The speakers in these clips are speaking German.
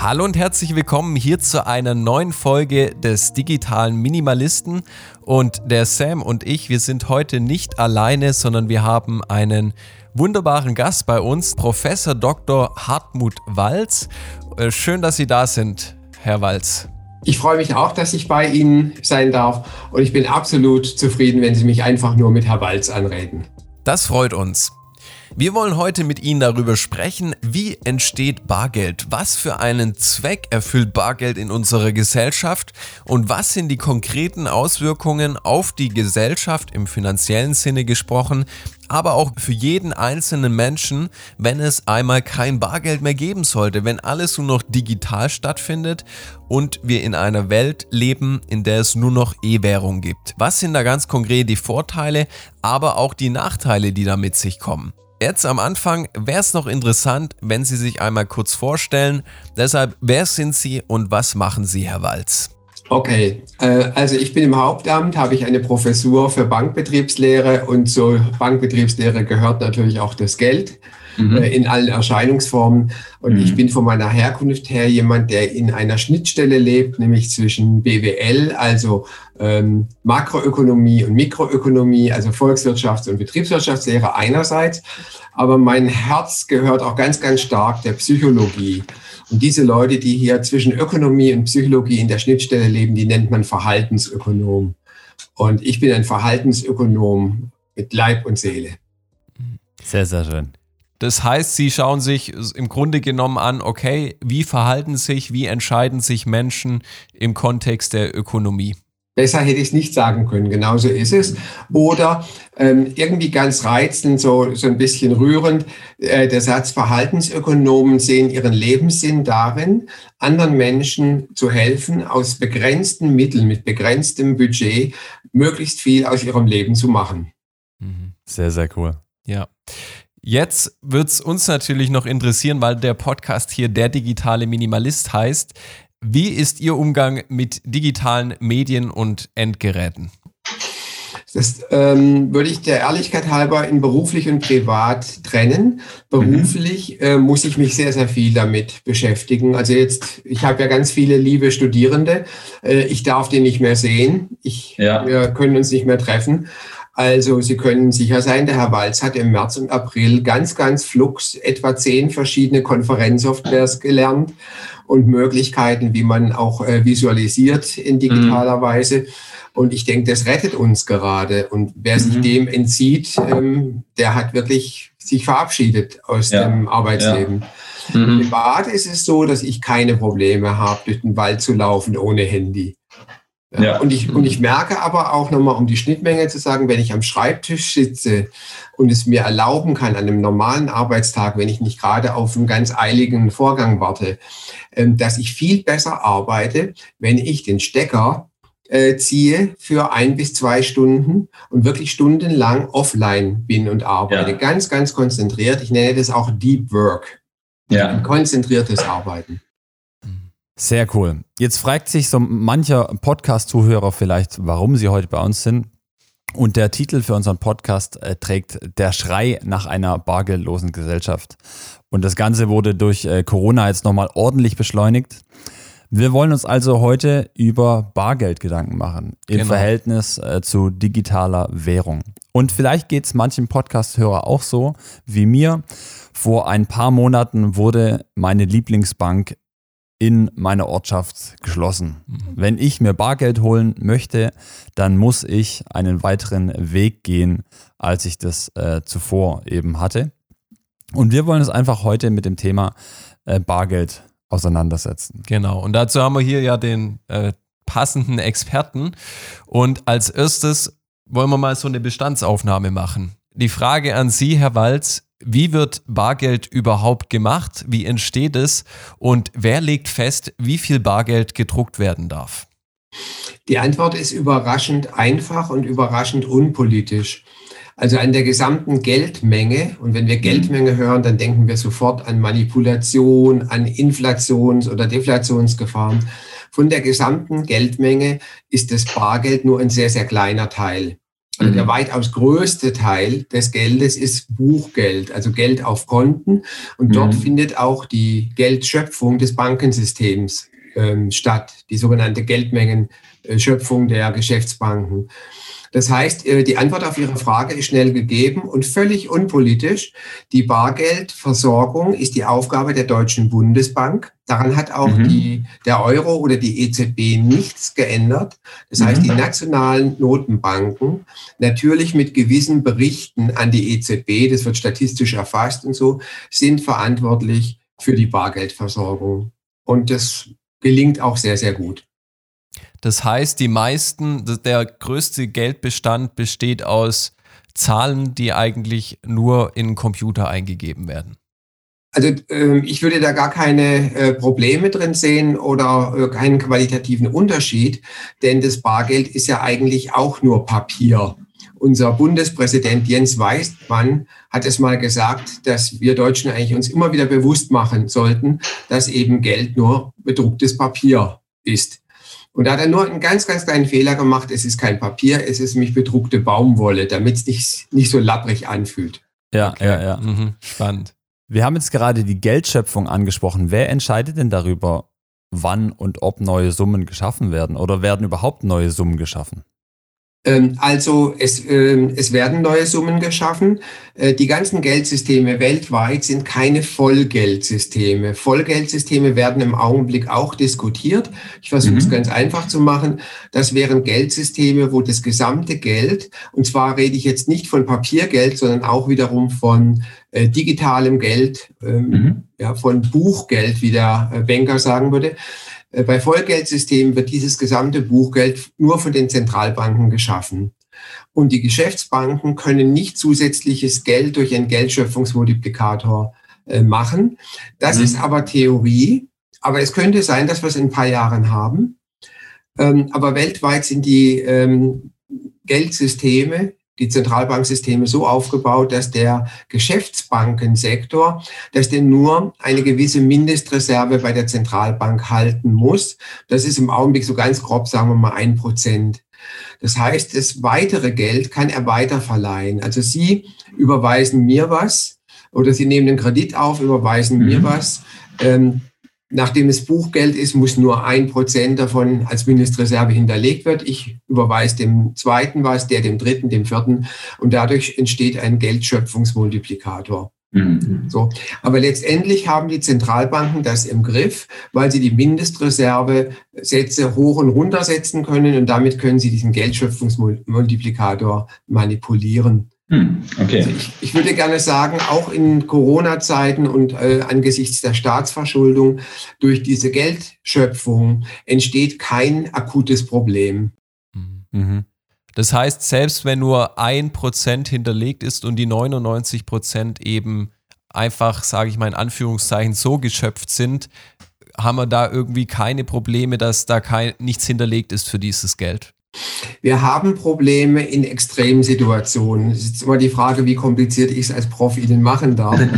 Hallo und herzlich willkommen hier zu einer neuen Folge des digitalen Minimalisten. Und der Sam und ich, wir sind heute nicht alleine, sondern wir haben einen wunderbaren Gast bei uns, Professor Dr. Hartmut Walz. Äh, schön, dass Sie da sind, Herr Walz. Ich freue mich auch, dass ich bei Ihnen sein darf und ich bin absolut zufrieden, wenn Sie mich einfach nur mit Herr Walz anreden. Das freut uns. Wir wollen heute mit Ihnen darüber sprechen, wie entsteht Bargeld, was für einen Zweck erfüllt Bargeld in unserer Gesellschaft und was sind die konkreten Auswirkungen auf die Gesellschaft im finanziellen Sinne gesprochen, aber auch für jeden einzelnen Menschen, wenn es einmal kein Bargeld mehr geben sollte, wenn alles nur noch digital stattfindet und wir in einer Welt leben, in der es nur noch E-Währung gibt. Was sind da ganz konkret die Vorteile, aber auch die Nachteile, die da mit sich kommen? Jetzt am Anfang wäre es noch interessant, wenn Sie sich einmal kurz vorstellen. Deshalb, wer sind Sie und was machen Sie, Herr Walz? Okay, äh, also ich bin im Hauptamt, habe ich eine Professur für Bankbetriebslehre und zur Bankbetriebslehre gehört natürlich auch das Geld mhm. äh, in allen Erscheinungsformen. Und mhm. ich bin von meiner Herkunft her jemand, der in einer Schnittstelle lebt, nämlich zwischen BWL, also ähm, Makroökonomie und Mikroökonomie, also Volkswirtschafts- und Betriebswirtschaftslehre einerseits. Aber mein Herz gehört auch ganz, ganz stark der Psychologie. Und diese Leute, die hier zwischen Ökonomie und Psychologie in der Schnittstelle leben, die nennt man Verhaltensökonom. Und ich bin ein Verhaltensökonom mit Leib und Seele. Sehr, sehr schön. Das heißt, Sie schauen sich im Grunde genommen an, okay, wie verhalten sich, wie entscheiden sich Menschen im Kontext der Ökonomie? Besser hätte ich es nicht sagen können, genauso ist es. Oder ähm, irgendwie ganz reizend, so, so ein bisschen rührend, äh, der Satz, Verhaltensökonomen sehen ihren Lebenssinn darin, anderen Menschen zu helfen, aus begrenzten Mitteln, mit begrenztem Budget, möglichst viel aus ihrem Leben zu machen. Mhm. Sehr, sehr cool. Ja. Jetzt wird es uns natürlich noch interessieren, weil der Podcast hier der digitale Minimalist heißt. Wie ist Ihr Umgang mit digitalen Medien und Endgeräten? Das ähm, würde ich der Ehrlichkeit halber in beruflich und privat trennen. Beruflich mhm. äh, muss ich mich sehr, sehr viel damit beschäftigen. Also jetzt, ich habe ja ganz viele liebe Studierende. Äh, ich darf die nicht mehr sehen. Ich, ja. Wir können uns nicht mehr treffen. Also Sie können sicher sein, der Herr Walz hat im März und April ganz, ganz flux etwa zehn verschiedene Konferenzsoftwares gelernt und Möglichkeiten, wie man auch äh, visualisiert in digitaler mhm. Weise. Und ich denke, das rettet uns gerade. Und wer sich mhm. dem entzieht, ähm, der hat wirklich sich verabschiedet aus ja. dem Arbeitsleben. Ja. Mhm. Privat ist es so, dass ich keine Probleme habe, durch den Wald zu laufen ohne Handy. Ja. Und, ich, und ich merke aber auch nochmal, um die Schnittmenge zu sagen, wenn ich am Schreibtisch sitze und es mir erlauben kann, an einem normalen Arbeitstag, wenn ich nicht gerade auf einen ganz eiligen Vorgang warte, ähm, dass ich viel besser arbeite, wenn ich den Stecker äh, ziehe für ein bis zwei Stunden und wirklich stundenlang offline bin und arbeite. Ja. Ganz, ganz konzentriert. Ich nenne das auch Deep Work. Ja. Konzentriertes Arbeiten. Sehr cool. Jetzt fragt sich so mancher Podcast-Zuhörer vielleicht, warum sie heute bei uns sind. Und der Titel für unseren Podcast äh, trägt Der Schrei nach einer bargeldlosen Gesellschaft. Und das Ganze wurde durch äh, Corona jetzt nochmal ordentlich beschleunigt. Wir wollen uns also heute über Bargeld Gedanken machen im genau. Verhältnis äh, zu digitaler Währung. Und vielleicht geht es manchen Podcast-Hörer auch so wie mir. Vor ein paar Monaten wurde meine Lieblingsbank in meiner Ortschaft geschlossen. Wenn ich mir Bargeld holen möchte, dann muss ich einen weiteren Weg gehen, als ich das äh, zuvor eben hatte. Und wir wollen uns einfach heute mit dem Thema äh, Bargeld auseinandersetzen. Genau, und dazu haben wir hier ja den äh, passenden Experten. Und als erstes wollen wir mal so eine Bestandsaufnahme machen. Die Frage an Sie, Herr Walz, wie wird Bargeld überhaupt gemacht? Wie entsteht es? Und wer legt fest, wie viel Bargeld gedruckt werden darf? Die Antwort ist überraschend einfach und überraschend unpolitisch. Also an der gesamten Geldmenge. Und wenn wir Geldmenge hören, dann denken wir sofort an Manipulation, an Inflations- oder Deflationsgefahren. Von der gesamten Geldmenge ist das Bargeld nur ein sehr, sehr kleiner Teil. Also der mhm. weitaus größte Teil des Geldes ist Buchgeld, also Geld auf Konten. Und dort mhm. findet auch die Geldschöpfung des Bankensystems ähm, statt, die sogenannte Geldmengenschöpfung der Geschäftsbanken. Das heißt, äh, die Antwort auf Ihre Frage ist schnell gegeben und völlig unpolitisch. Die Bargeldversorgung ist die Aufgabe der Deutschen Bundesbank. Daran hat auch mhm. die, der Euro oder die EZB nichts geändert. Das heißt, die mhm. nationalen Notenbanken, natürlich mit gewissen Berichten an die EZB, das wird statistisch erfasst und so, sind verantwortlich für die Bargeldversorgung. Und das gelingt auch sehr, sehr gut. Das heißt, die meisten, der größte Geldbestand besteht aus Zahlen, die eigentlich nur in Computer eingegeben werden. Also äh, ich würde da gar keine äh, Probleme drin sehen oder äh, keinen qualitativen Unterschied, denn das Bargeld ist ja eigentlich auch nur Papier. Unser Bundespräsident Jens Weistmann hat es mal gesagt, dass wir Deutschen eigentlich uns immer wieder bewusst machen sollten, dass eben Geld nur bedrucktes Papier ist. Und da hat er nur einen ganz, ganz kleinen Fehler gemacht. Es ist kein Papier, es ist nämlich bedruckte Baumwolle, damit es nicht, nicht so labbrig anfühlt. Ja, okay. ja, ja. Mhm. Spannend. Wir haben jetzt gerade die Geldschöpfung angesprochen. Wer entscheidet denn darüber, wann und ob neue Summen geschaffen werden? Oder werden überhaupt neue Summen geschaffen? Ähm, also es, ähm, es werden neue Summen geschaffen. Äh, die ganzen Geldsysteme weltweit sind keine Vollgeldsysteme. Vollgeldsysteme werden im Augenblick auch diskutiert. Ich versuche mhm. es ganz einfach zu machen. Das wären Geldsysteme, wo das gesamte Geld, und zwar rede ich jetzt nicht von Papiergeld, sondern auch wiederum von äh, digitalem Geld, ähm, mhm. ja, von Buchgeld, wie der äh, Banker sagen würde, äh, bei Vollgeldsystemen wird dieses gesamte Buchgeld nur von den Zentralbanken geschaffen. Und die Geschäftsbanken können nicht zusätzliches Geld durch einen Geldschöpfungsmultiplikator äh, machen. Das mhm. ist aber Theorie. Aber es könnte sein, dass wir es in ein paar Jahren haben. Ähm, aber weltweit sind die ähm, Geldsysteme die Zentralbanksysteme so aufgebaut, dass der Geschäftsbankensektor, dass der nur eine gewisse Mindestreserve bei der Zentralbank halten muss. Das ist im Augenblick so ganz grob, sagen wir mal, ein Prozent. Das heißt, das weitere Geld kann er weiterverleihen. Also Sie überweisen mir was oder Sie nehmen einen Kredit auf, überweisen mhm. mir was. Ähm, Nachdem es Buchgeld ist, muss nur ein Prozent davon als Mindestreserve hinterlegt wird. Ich überweise dem zweiten was, der dem dritten, dem vierten und dadurch entsteht ein Geldschöpfungsmultiplikator. Mhm. So. Aber letztendlich haben die Zentralbanken das im Griff, weil sie die Mindestreserve-Sätze hoch und runter setzen können und damit können sie diesen Geldschöpfungsmultiplikator manipulieren. Hm, okay. Also ich, ich, würde gerne sagen, auch in Corona-Zeiten und äh, angesichts der Staatsverschuldung durch diese Geldschöpfung entsteht kein akutes Problem. Mhm. Das heißt, selbst wenn nur ein Prozent hinterlegt ist und die 99 Prozent eben einfach, sage ich mal in Anführungszeichen, so geschöpft sind, haben wir da irgendwie keine Probleme, dass da kein, nichts hinterlegt ist für dieses Geld. Wir haben Probleme in Extremsituationen. Es ist immer die Frage, wie kompliziert ich es als Prof Ihnen machen darf.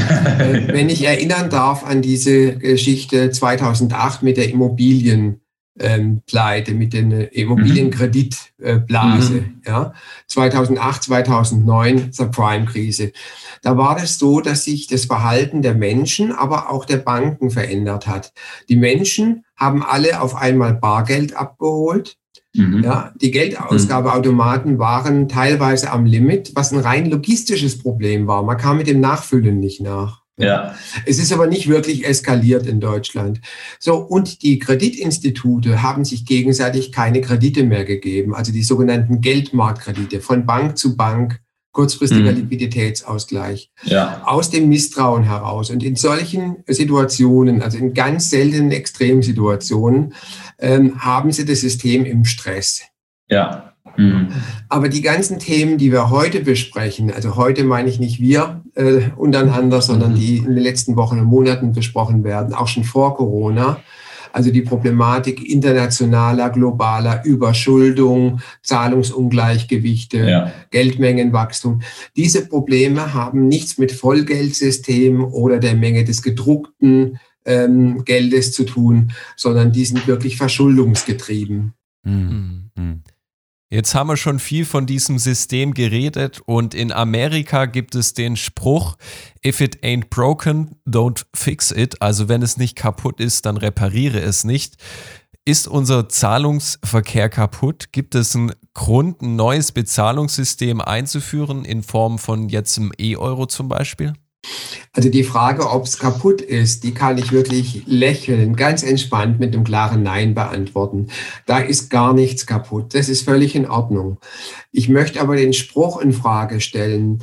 Äh, wenn ich erinnern darf an diese Geschichte 2008 mit der Immobilienpleite, ähm, mit der Immobilienkreditblase, mhm. ja, 2008, 2009 zur Prime-Krise. Da war es das so, dass sich das Verhalten der Menschen, aber auch der Banken verändert hat. Die Menschen haben alle auf einmal Bargeld abgeholt Mhm. Ja, die Geldausgabeautomaten waren teilweise am Limit, was ein rein logistisches Problem war. Man kam mit dem Nachfüllen nicht nach. Ja. Es ist aber nicht wirklich eskaliert in Deutschland. So, und die Kreditinstitute haben sich gegenseitig keine Kredite mehr gegeben, also die sogenannten Geldmarktkredite von Bank zu Bank kurzfristiger mhm. Liquiditätsausgleich, ja. aus dem Misstrauen heraus. Und in solchen Situationen, also in ganz seltenen Extremsituationen, ähm, haben sie das System im Stress. Ja. Mhm. Aber die ganzen Themen, die wir heute besprechen, also heute meine ich nicht wir äh, untereinander, sondern mhm. die in den letzten Wochen und Monaten besprochen werden, auch schon vor Corona, also die Problematik internationaler, globaler Überschuldung, Zahlungsungleichgewichte, ja. Geldmengenwachstum. Diese Probleme haben nichts mit Vollgeldsystemen oder der Menge des gedruckten ähm, Geldes zu tun, sondern die sind wirklich verschuldungsgetrieben. Mhm. mhm. Jetzt haben wir schon viel von diesem System geredet und in Amerika gibt es den Spruch, if it ain't broken, don't fix it. Also wenn es nicht kaputt ist, dann repariere es nicht. Ist unser Zahlungsverkehr kaputt? Gibt es einen Grund, ein neues Bezahlungssystem einzuführen in Form von jetzt einem E-Euro zum Beispiel? Also die Frage, ob es kaputt ist, die kann ich wirklich lächeln, ganz entspannt mit einem klaren Nein beantworten. Da ist gar nichts kaputt. Das ist völlig in Ordnung. Ich möchte aber den Spruch in Frage stellen.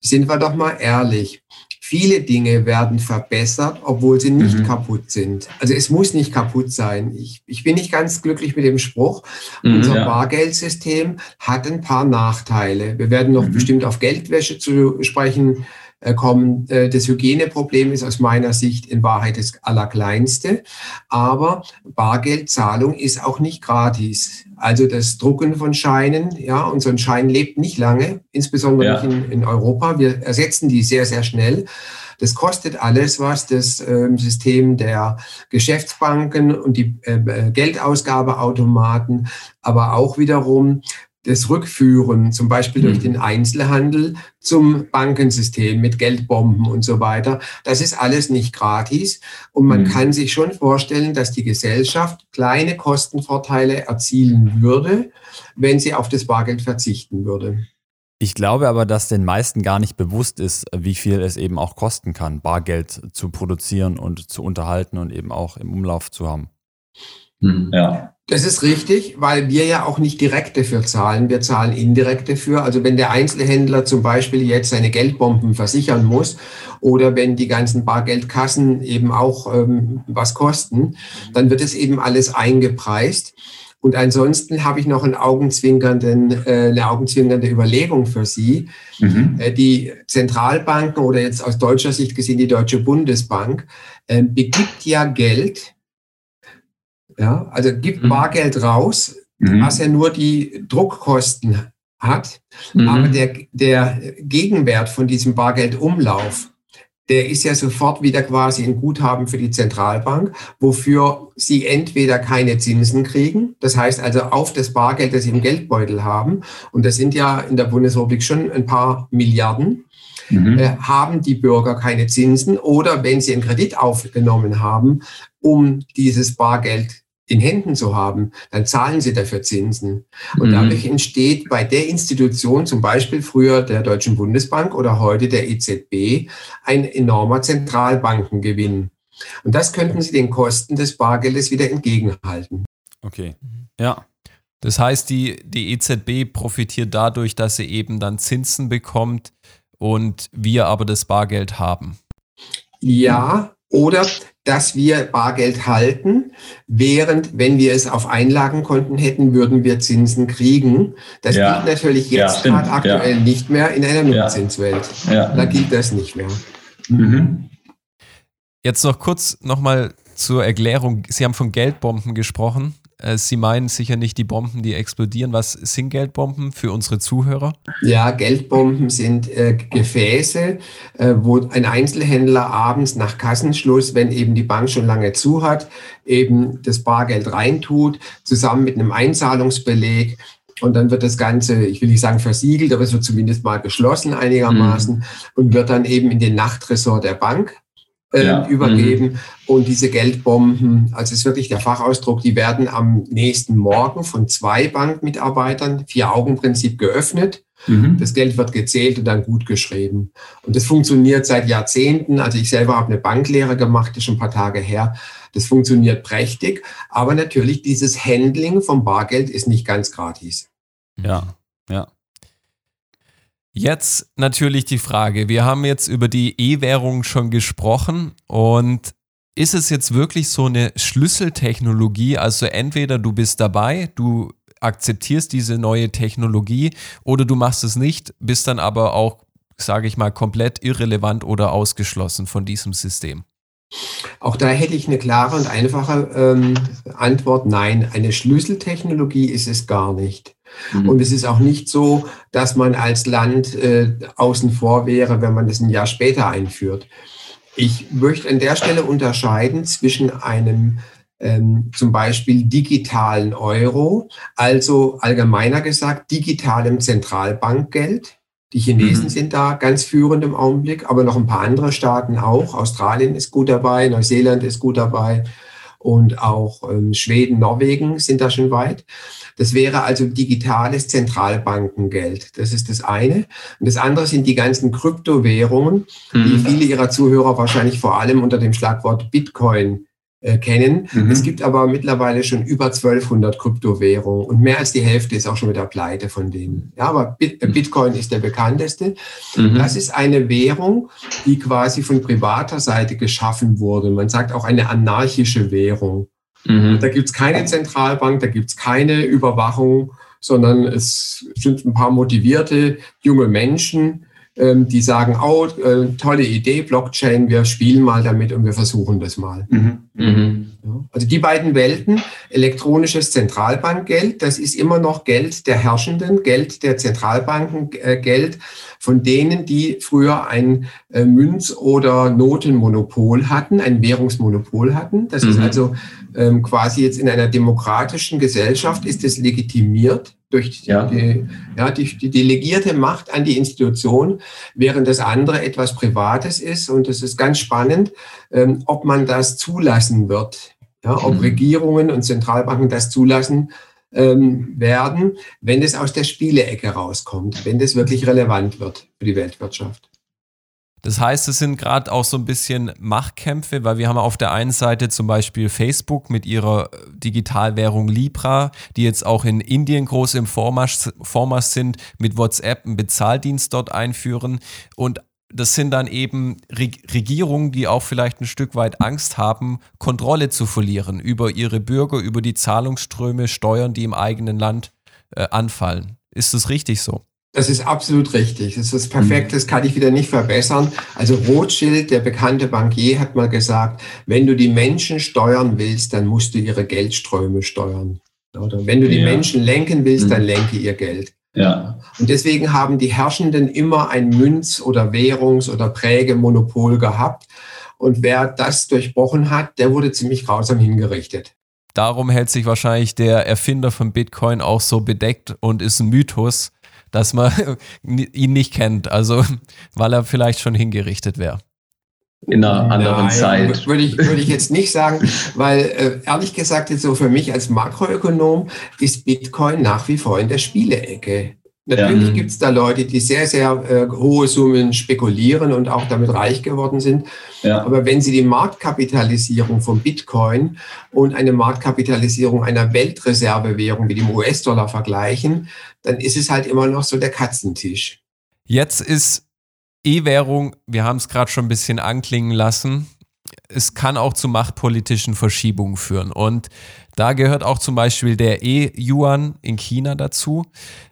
Sind wir doch mal ehrlich. Viele Dinge werden verbessert, obwohl sie nicht mhm. kaputt sind. Also es muss nicht kaputt sein. Ich, ich bin nicht ganz glücklich mit dem Spruch. Mhm, Unser ja. Bargeldsystem hat ein paar Nachteile. Wir werden noch mhm. bestimmt auf Geldwäsche zu sprechen kommen. Äh, das Hygieneproblem ist aus meiner Sicht in Wahrheit das Allerkleinste. Aber Bargeldzahlung ist auch nicht gratis. Also das Drucken von Scheinen, ja, und so ein Schein lebt nicht lange, insbesondere ja. nicht in, in Europa. Wir ersetzen die sehr, sehr schnell. Das kostet alles, was das äh, System der Geschäftsbanken und die äh, Geldausgabeautomaten, aber auch wiederum das Rückführen, zum Beispiel durch hm. den Einzelhandel zum Bankensystem mit Geldbomben und so weiter. Das ist alles nicht gratis. Und man mhm. kann sich schon vorstellen, dass die Gesellschaft kleine Kostenvorteile erzielen würde, wenn sie auf das Bargeld verzichten würde. Ich glaube aber, dass den meisten gar nicht bewusst ist, wie viel es eben auch kosten kann, Bargeld zu produzieren und zu unterhalten und eben auch im Umlauf zu haben. Hm. Ja. Das ist richtig, weil wir ja auch nicht direkt dafür zahlen. Wir zahlen indirekt dafür. Also wenn der Einzelhändler zum Beispiel jetzt seine Geldbomben versichern muss oder wenn die ganzen Bargeldkassen eben auch ähm, was kosten, dann wird es eben alles eingepreist. Und ansonsten habe ich noch einen augenzwinkernden, äh, eine augenzwinkernde Überlegung für Sie. Mhm. Äh, die Zentralbanken oder jetzt aus deutscher Sicht gesehen die Deutsche Bundesbank äh, begibt ja Geld ja, also gibt mhm. Bargeld raus, mhm. was ja nur die Druckkosten hat. Mhm. Aber der, der Gegenwert von diesem Bargeldumlauf, der ist ja sofort wieder quasi ein Guthaben für die Zentralbank, wofür sie entweder keine Zinsen kriegen, das heißt also auf das Bargeld, das sie im Geldbeutel haben, und das sind ja in der Bundesrepublik schon ein paar Milliarden, mhm. äh, haben die Bürger keine Zinsen oder wenn sie einen Kredit aufgenommen haben, um dieses Bargeld in Händen zu haben, dann zahlen sie dafür Zinsen. Und mhm. dadurch entsteht bei der Institution, zum Beispiel früher der Deutschen Bundesbank oder heute der EZB, ein enormer Zentralbankengewinn. Und das könnten sie den Kosten des Bargeldes wieder entgegenhalten. Okay, ja. Das heißt, die, die EZB profitiert dadurch, dass sie eben dann Zinsen bekommt und wir aber das Bargeld haben. Ja, oder dass wir Bargeld halten, während wenn wir es auf Einlagenkonten hätten, würden wir Zinsen kriegen. Das ja. gilt natürlich jetzt ja, gerade aktuell ja. nicht mehr in einer Nullzinswelt. Da gilt das nicht mehr. Mhm. Jetzt noch kurz nochmal zur Erklärung. Sie haben von Geldbomben gesprochen. Äh, Sie meinen sicher nicht die Bomben, die explodieren. Was sind Geldbomben für unsere Zuhörer? Ja, Geldbomben sind äh, Gefäße, äh, wo ein Einzelhändler abends nach Kassenschluss, wenn eben die Bank schon lange zu hat, eben das Bargeld reintut, zusammen mit einem Einzahlungsbeleg. Und dann wird das Ganze, ich will nicht sagen versiegelt, aber es wird zumindest mal geschlossen einigermaßen mhm. und wird dann eben in den Nachttresor der Bank äh, ja. übergeben. Mhm. Und diese Geldbomben, also es ist wirklich der Fachausdruck, die werden am nächsten Morgen von zwei Bankmitarbeitern, Vier-Augen-Prinzip geöffnet. Mhm. Das Geld wird gezählt und dann gut geschrieben. Und das funktioniert seit Jahrzehnten. Also ich selber habe eine Banklehre gemacht, das ist schon ein paar Tage her. Das funktioniert prächtig. Aber natürlich, dieses Handling vom Bargeld ist nicht ganz gratis. Ja, ja. Jetzt natürlich die Frage, wir haben jetzt über die E-Währung schon gesprochen und ist es jetzt wirklich so eine Schlüsseltechnologie? Also entweder du bist dabei, du akzeptierst diese neue Technologie oder du machst es nicht, bist dann aber auch, sage ich mal, komplett irrelevant oder ausgeschlossen von diesem System. Auch da hätte ich eine klare und einfache ähm, Antwort. Nein, eine Schlüsseltechnologie ist es gar nicht. Mhm. Und es ist auch nicht so, dass man als Land äh, außen vor wäre, wenn man das ein Jahr später einführt. Ich möchte an der Stelle unterscheiden zwischen einem ähm, zum Beispiel digitalen Euro, also allgemeiner gesagt digitalem Zentralbankgeld. Die Chinesen mhm. sind da ganz führend im Augenblick, aber noch ein paar andere Staaten auch. Australien ist gut dabei, Neuseeland ist gut dabei und auch ähm, Schweden, Norwegen sind da schon weit. Das wäre also digitales Zentralbankengeld. Das ist das eine. Und das andere sind die ganzen Kryptowährungen, mhm. die viele Ihrer Zuhörer wahrscheinlich vor allem unter dem Schlagwort Bitcoin äh, kennen. Mhm. Es gibt aber mittlerweile schon über 1200 Kryptowährungen und mehr als die Hälfte ist auch schon wieder pleite von denen. Ja, aber Bit äh, mhm. Bitcoin ist der bekannteste. Mhm. Das ist eine Währung, die quasi von privater Seite geschaffen wurde. Man sagt auch eine anarchische Währung. Mhm. Da gibt es keine Zentralbank, da gibt es keine Überwachung, sondern es sind ein paar motivierte junge Menschen, die sagen, oh, äh, tolle Idee, Blockchain, wir spielen mal damit und wir versuchen das mal. Mhm. Mhm. Also die beiden Welten, elektronisches Zentralbankgeld, das ist immer noch Geld der Herrschenden, Geld der Zentralbanken, äh, Geld von denen, die früher ein äh, Münz- oder Notenmonopol hatten, ein Währungsmonopol hatten. Das mhm. ist also ähm, quasi jetzt in einer demokratischen Gesellschaft ist es legitimiert durch ja. Die, ja, die, die delegierte Macht an die Institution, während das andere etwas Privates ist. Und es ist ganz spannend, ähm, ob man das zulassen wird, ja, ob mhm. Regierungen und Zentralbanken das zulassen ähm, werden, wenn es aus der Spielecke rauskommt, wenn das wirklich relevant wird für die Weltwirtschaft. Das heißt, es sind gerade auch so ein bisschen Machtkämpfe, weil wir haben auf der einen Seite zum Beispiel Facebook mit ihrer Digitalwährung Libra, die jetzt auch in Indien groß im Vormarsch, Vormarsch sind, mit WhatsApp einen Bezahldienst dort einführen. Und das sind dann eben Regierungen, die auch vielleicht ein Stück weit Angst haben, Kontrolle zu verlieren über ihre Bürger, über die Zahlungsströme, Steuern, die im eigenen Land äh, anfallen. Ist das richtig so? Das ist absolut richtig. Das ist perfekt. Das kann ich wieder nicht verbessern. Also Rothschild, der bekannte Bankier, hat mal gesagt, wenn du die Menschen steuern willst, dann musst du ihre Geldströme steuern. Oder wenn du die ja. Menschen lenken willst, dann mhm. lenke ihr Geld. Ja. Und deswegen haben die Herrschenden immer ein Münz- oder Währungs- oder Prägemonopol gehabt. Und wer das durchbrochen hat, der wurde ziemlich grausam hingerichtet. Darum hält sich wahrscheinlich der Erfinder von Bitcoin auch so bedeckt und ist ein Mythos, dass man ihn nicht kennt. Also, weil er vielleicht schon hingerichtet wäre. In einer anderen Nein, Zeit. Würde ich, würde ich jetzt nicht sagen, weil äh, ehrlich gesagt, jetzt so für mich als Makroökonom ist Bitcoin nach wie vor in der Spielecke. Natürlich ja. gibt es da Leute, die sehr, sehr äh, hohe Summen spekulieren und auch damit reich geworden sind. Ja. Aber wenn Sie die Marktkapitalisierung von Bitcoin und eine Marktkapitalisierung einer Weltreservewährung wie dem US-Dollar vergleichen, dann ist es halt immer noch so der Katzentisch. Jetzt ist E-Währung, wir haben es gerade schon ein bisschen anklingen lassen, es kann auch zu machtpolitischen Verschiebungen führen. Und da gehört auch zum Beispiel der E-Yuan in China dazu.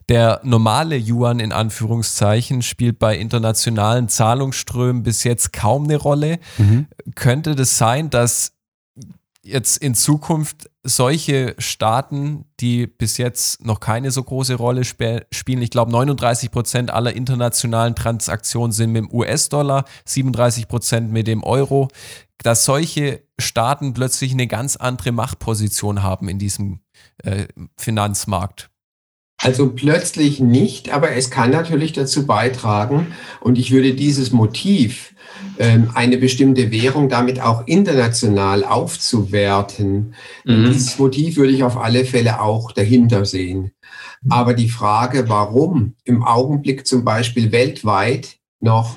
Der normale Yuan in Anführungszeichen spielt bei internationalen Zahlungsströmen bis jetzt kaum eine Rolle. Mhm. Könnte das sein, dass jetzt in Zukunft solche Staaten, die bis jetzt noch keine so große Rolle sp spielen, ich glaube 39 Prozent aller internationalen Transaktionen sind mit dem US-Dollar, 37 Prozent mit dem Euro, dass solche Staaten plötzlich eine ganz andere Machtposition haben in diesem äh, Finanzmarkt. Also plötzlich nicht, aber es kann natürlich dazu beitragen und ich würde dieses Motiv, ähm, eine bestimmte Währung damit auch international aufzuwerten. Mhm. Dieses Motiv würde ich auf alle Fälle auch dahinter sehen. Aber die Frage, warum im Augenblick zum Beispiel weltweit noch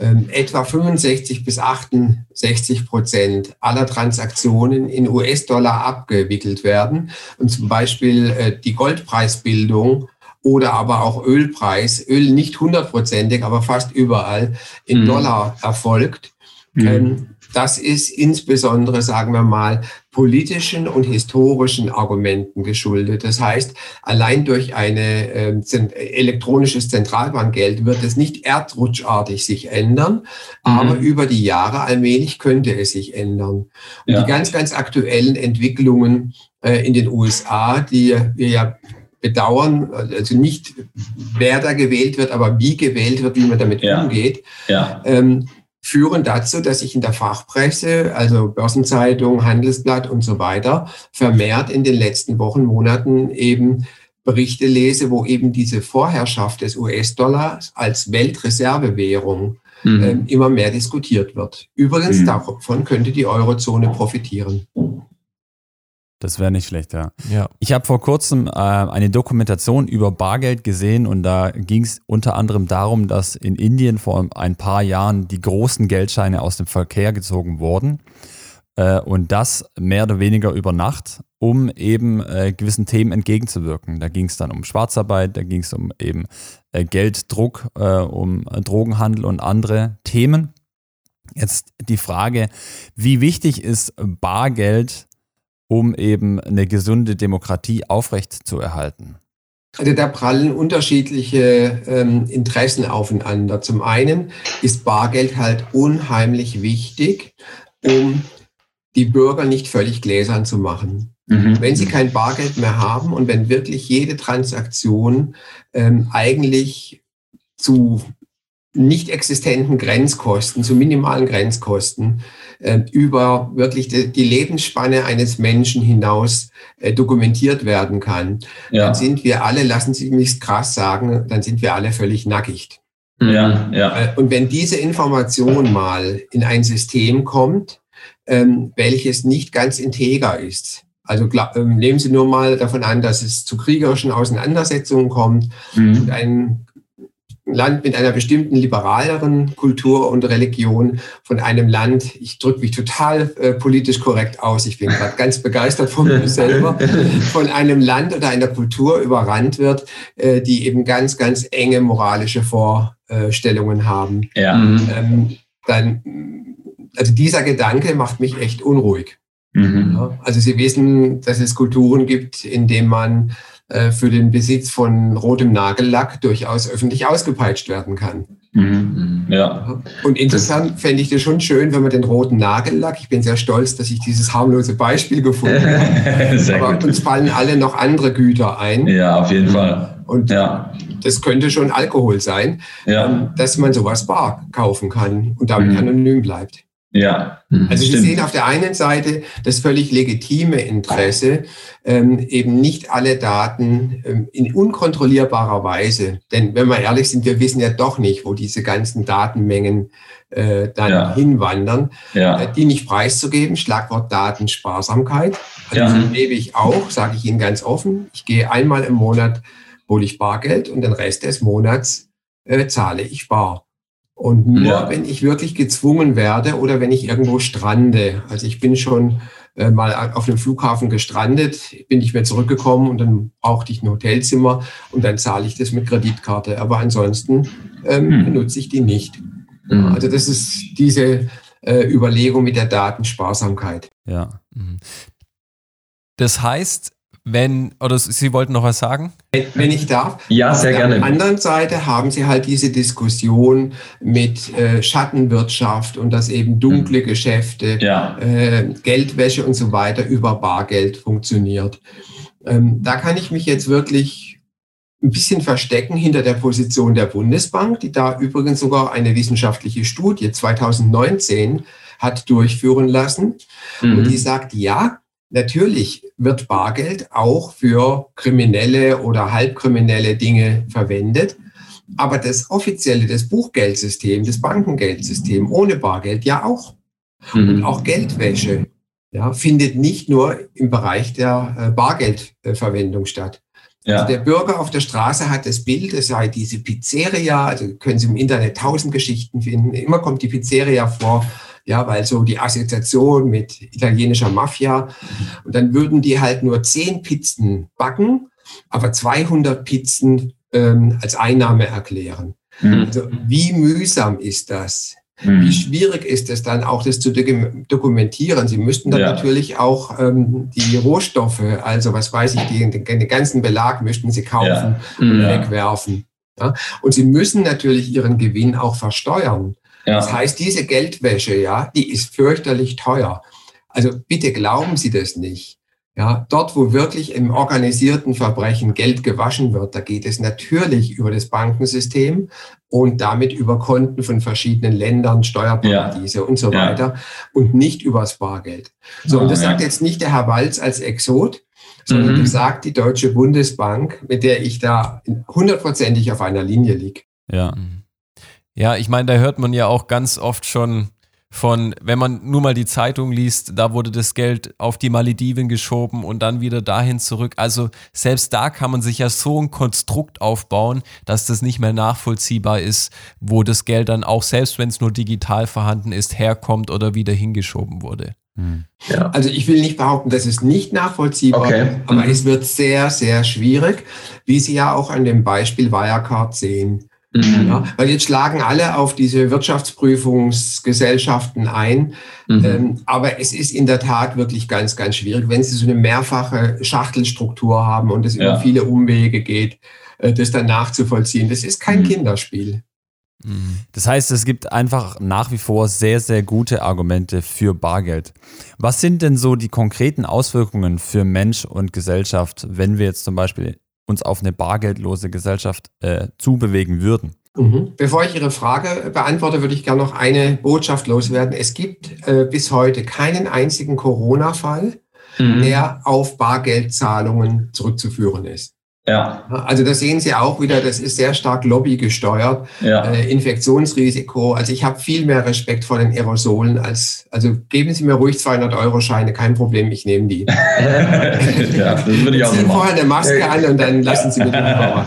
ähm, etwa 65 bis 68 Prozent aller Transaktionen in US-Dollar abgewickelt werden und zum Beispiel äh, die Goldpreisbildung oder aber auch Ölpreis, Öl nicht hundertprozentig, aber fast überall in mhm. Dollar erfolgt. Mhm. Ähm, das ist insbesondere, sagen wir mal, politischen und historischen Argumenten geschuldet. Das heißt, allein durch ein äh, elektronisches Zentralbankgeld wird es nicht erdrutschartig sich ändern, mhm. aber über die Jahre allmählich könnte es sich ändern. Und ja. die ganz, ganz aktuellen Entwicklungen äh, in den USA, die wir ja bedauern, also nicht wer da gewählt wird, aber wie gewählt wird, wie man damit ja. umgeht, ja. Ähm, führen dazu, dass ich in der Fachpresse, also Börsenzeitung, Handelsblatt und so weiter, vermehrt in den letzten Wochen, Monaten eben Berichte lese, wo eben diese Vorherrschaft des US-Dollars als Weltreservewährung mhm. äh, immer mehr diskutiert wird. Übrigens, mhm. davon könnte die Eurozone profitieren. Das wäre nicht schlecht, ja. ja. Ich habe vor kurzem äh, eine Dokumentation über Bargeld gesehen und da ging es unter anderem darum, dass in Indien vor ein paar Jahren die großen Geldscheine aus dem Verkehr gezogen wurden äh, und das mehr oder weniger über Nacht, um eben äh, gewissen Themen entgegenzuwirken. Da ging es dann um Schwarzarbeit, da ging es um eben äh, Gelddruck, äh, um Drogenhandel und andere Themen. Jetzt die Frage, wie wichtig ist Bargeld um eben eine gesunde Demokratie aufrecht zu erhalten? Also da prallen unterschiedliche ähm, Interessen aufeinander. Zum einen ist Bargeld halt unheimlich wichtig, um die Bürger nicht völlig gläsern zu machen. Mhm. Wenn sie kein Bargeld mehr haben und wenn wirklich jede Transaktion ähm, eigentlich zu nicht existenten Grenzkosten, zu minimalen Grenzkosten äh, über wirklich die, die, Lebensspanne eines Menschen hinaus äh, dokumentiert werden kann, ja. dann sind wir alle, lassen Sie mich krass sagen, dann sind wir alle völlig nackig. Ja, ja. Äh, und wenn diese Information mal in ein System kommt, ähm, welches nicht ganz integer ist, also ähm, nehmen Sie nur mal davon an, dass es zu kriegerischen Auseinandersetzungen kommt mhm. und ein Land mit einer bestimmten liberaleren Kultur und Religion von einem Land, ich drücke mich total äh, politisch korrekt aus, ich bin gerade ganz begeistert von mir selber, von einem Land oder einer Kultur überrannt wird, äh, die eben ganz, ganz enge moralische Vorstellungen haben. Ja. Mhm. Ähm, dann, also dieser Gedanke macht mich echt unruhig. Mhm. Ja, also Sie wissen, dass es Kulturen gibt, in denen man äh, für den Besitz von rotem Nagellack durchaus öffentlich ausgepeitscht werden kann. Mhm. Ja. Und interessant fände ich das schon schön, wenn man den roten Nagellack, ich bin sehr stolz, dass ich dieses harmlose Beispiel gefunden habe, aber gut. uns fallen alle noch andere Güter ein. Ja, auf jeden Fall. Und ja. das könnte schon Alkohol sein, ja. Ähm, dass man sowas bar kaufen kann und damit mhm. anonym bleibt. Ja. Mhm. Also wir sehen auf der einen Seite das völlig legitime Interesse, ähm, eben nicht alle Daten ähm, in unkontrollierbarer Weise, denn wenn wir ehrlich sind, wir wissen ja doch nicht, wo diese ganzen Datenmengen äh, dann ja. hinwandern, ja. Äh, die nicht preiszugeben. Schlagwort Datensparsamkeit. Also ja. das lebe ich auch, sage ich Ihnen ganz offen. Ich gehe einmal im Monat, hole ich Bargeld und den Rest des Monats äh, zahle ich bar. Und nur ja. wenn ich wirklich gezwungen werde oder wenn ich irgendwo strande. Also ich bin schon äh, mal auf einem Flughafen gestrandet, bin ich mehr zurückgekommen und dann brauchte ich ein Hotelzimmer und dann zahle ich das mit Kreditkarte. Aber ansonsten ähm, hm. benutze ich die nicht. Mhm. Also das ist diese äh, Überlegung mit der Datensparsamkeit. Ja. Mhm. Das heißt, wenn, oder Sie wollten noch was sagen? Wenn ich darf. Ja, sehr gerne. Auf der anderen Seite haben Sie halt diese Diskussion mit äh, Schattenwirtschaft und dass eben dunkle mhm. Geschäfte, ja. äh, Geldwäsche und so weiter über Bargeld funktioniert. Ähm, da kann ich mich jetzt wirklich ein bisschen verstecken hinter der Position der Bundesbank, die da übrigens sogar eine wissenschaftliche Studie 2019 hat durchführen lassen. Mhm. Und die sagt, ja, Natürlich wird Bargeld auch für kriminelle oder halbkriminelle Dinge verwendet. Aber das offizielle, das Buchgeldsystem, das Bankengeldsystem ohne Bargeld ja auch. Mhm. Und auch Geldwäsche ja, findet nicht nur im Bereich der äh, Bargeldverwendung statt. Ja. Also der Bürger auf der Straße hat das Bild, es sei diese Pizzeria, also können Sie im Internet tausend Geschichten finden. Immer kommt die Pizzeria vor ja, weil so die Assoziation mit italienischer Mafia. Und dann würden die halt nur zehn Pizzen backen, aber 200 Pizzen ähm, als Einnahme erklären. Mhm. Also wie mühsam ist das? Mhm. Wie schwierig ist es dann auch, das zu dokumentieren? Sie müssten dann ja. natürlich auch ähm, die Rohstoffe, also was weiß ich, den, den ganzen Belag müssten Sie kaufen ja. und mhm. wegwerfen. Ja? Und Sie müssen natürlich Ihren Gewinn auch versteuern. Ja. Das heißt, diese Geldwäsche, ja, die ist fürchterlich teuer. Also bitte glauben Sie das nicht. Ja, dort, wo wirklich im organisierten Verbrechen Geld gewaschen wird, da geht es natürlich über das Bankensystem und damit über Konten von verschiedenen Ländern, Steuerparadiese ja. und so ja. weiter und nicht übers Bargeld. So, oh, und das ja. sagt jetzt nicht der Herr Walz als Exot, sondern mhm. das sagt die Deutsche Bundesbank, mit der ich da hundertprozentig auf einer Linie liege. Ja. Ja, ich meine, da hört man ja auch ganz oft schon von, wenn man nur mal die Zeitung liest, da wurde das Geld auf die Malediven geschoben und dann wieder dahin zurück. Also selbst da kann man sich ja so ein Konstrukt aufbauen, dass das nicht mehr nachvollziehbar ist, wo das Geld dann auch, selbst wenn es nur digital vorhanden ist, herkommt oder wieder hingeschoben wurde. Hm. Ja. Also ich will nicht behaupten, dass es nicht nachvollziehbar okay. ist, aber mhm. es wird sehr, sehr schwierig, wie Sie ja auch an dem Beispiel Wirecard sehen. Mhm. Ja, weil jetzt schlagen alle auf diese Wirtschaftsprüfungsgesellschaften ein. Mhm. Ähm, aber es ist in der Tat wirklich ganz, ganz schwierig, wenn Sie so eine mehrfache Schachtelstruktur haben und es ja. über viele Umwege geht, äh, das dann nachzuvollziehen. Das ist kein mhm. Kinderspiel. Mhm. Das heißt, es gibt einfach nach wie vor sehr, sehr gute Argumente für Bargeld. Was sind denn so die konkreten Auswirkungen für Mensch und Gesellschaft, wenn wir jetzt zum Beispiel uns auf eine bargeldlose Gesellschaft äh, zubewegen würden. Mhm. Bevor ich Ihre Frage beantworte, würde ich gerne noch eine Botschaft loswerden. Es gibt äh, bis heute keinen einzigen Corona-Fall, mhm. der auf Bargeldzahlungen zurückzuführen ist. Ja. Also das sehen Sie auch wieder, das ist sehr stark lobbygesteuert. Ja. Äh, Infektionsrisiko. Also ich habe viel mehr Respekt vor den Aerosolen als, also geben Sie mir ruhig 200 Euro Scheine, kein Problem, ich nehme die. ja, das würde ich auch Ziehen vorher eine Maske an und dann lassen Sie mich ja.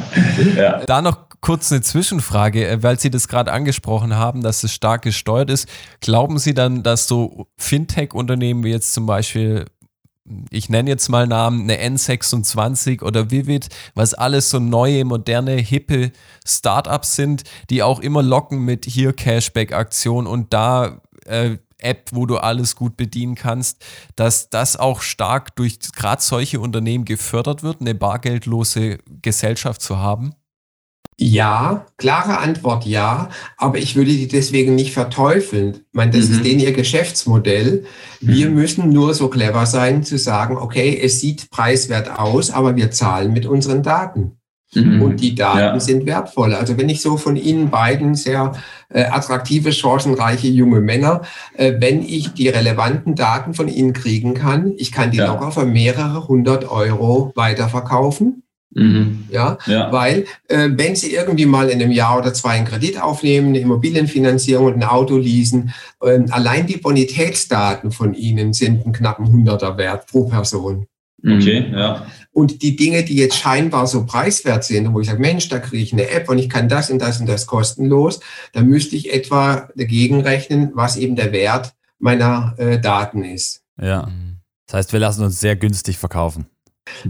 ja. Da noch kurz eine Zwischenfrage, äh, weil Sie das gerade angesprochen haben, dass es stark gesteuert ist. Glauben Sie dann, dass so Fintech-Unternehmen wie jetzt zum Beispiel ich nenne jetzt mal Namen, eine N26 oder Vivid, was alles so neue, moderne, hippe Startups sind, die auch immer locken mit hier Cashback-Aktion und da äh, App, wo du alles gut bedienen kannst, dass das auch stark durch gerade solche Unternehmen gefördert wird, eine bargeldlose Gesellschaft zu haben? Ja, klare Antwort ja, aber ich würde die deswegen nicht verteufeln. Ich meine, das mhm. ist denen ihr Geschäftsmodell. Wir mhm. müssen nur so clever sein zu sagen, okay, es sieht preiswert aus, aber wir zahlen mit unseren Daten. Mhm. Und die Daten ja. sind wertvoll. Also wenn ich so von Ihnen beiden sehr äh, attraktive, chancenreiche junge Männer, äh, wenn ich die relevanten Daten von Ihnen kriegen kann, ich kann die ja. locker für mehrere hundert Euro weiterverkaufen Mhm. Ja? ja, weil äh, wenn Sie irgendwie mal in einem Jahr oder zwei einen Kredit aufnehmen, eine Immobilienfinanzierung und ein Auto leasen, äh, allein die Bonitätsdaten von Ihnen sind einen knappen Hunderter wert pro Person. Okay, ja. Und die Dinge, die jetzt scheinbar so preiswert sind, wo ich sage, Mensch, da kriege ich eine App und ich kann das und das und das kostenlos, da müsste ich etwa dagegen rechnen, was eben der Wert meiner äh, Daten ist. Ja. Das heißt, wir lassen uns sehr günstig verkaufen.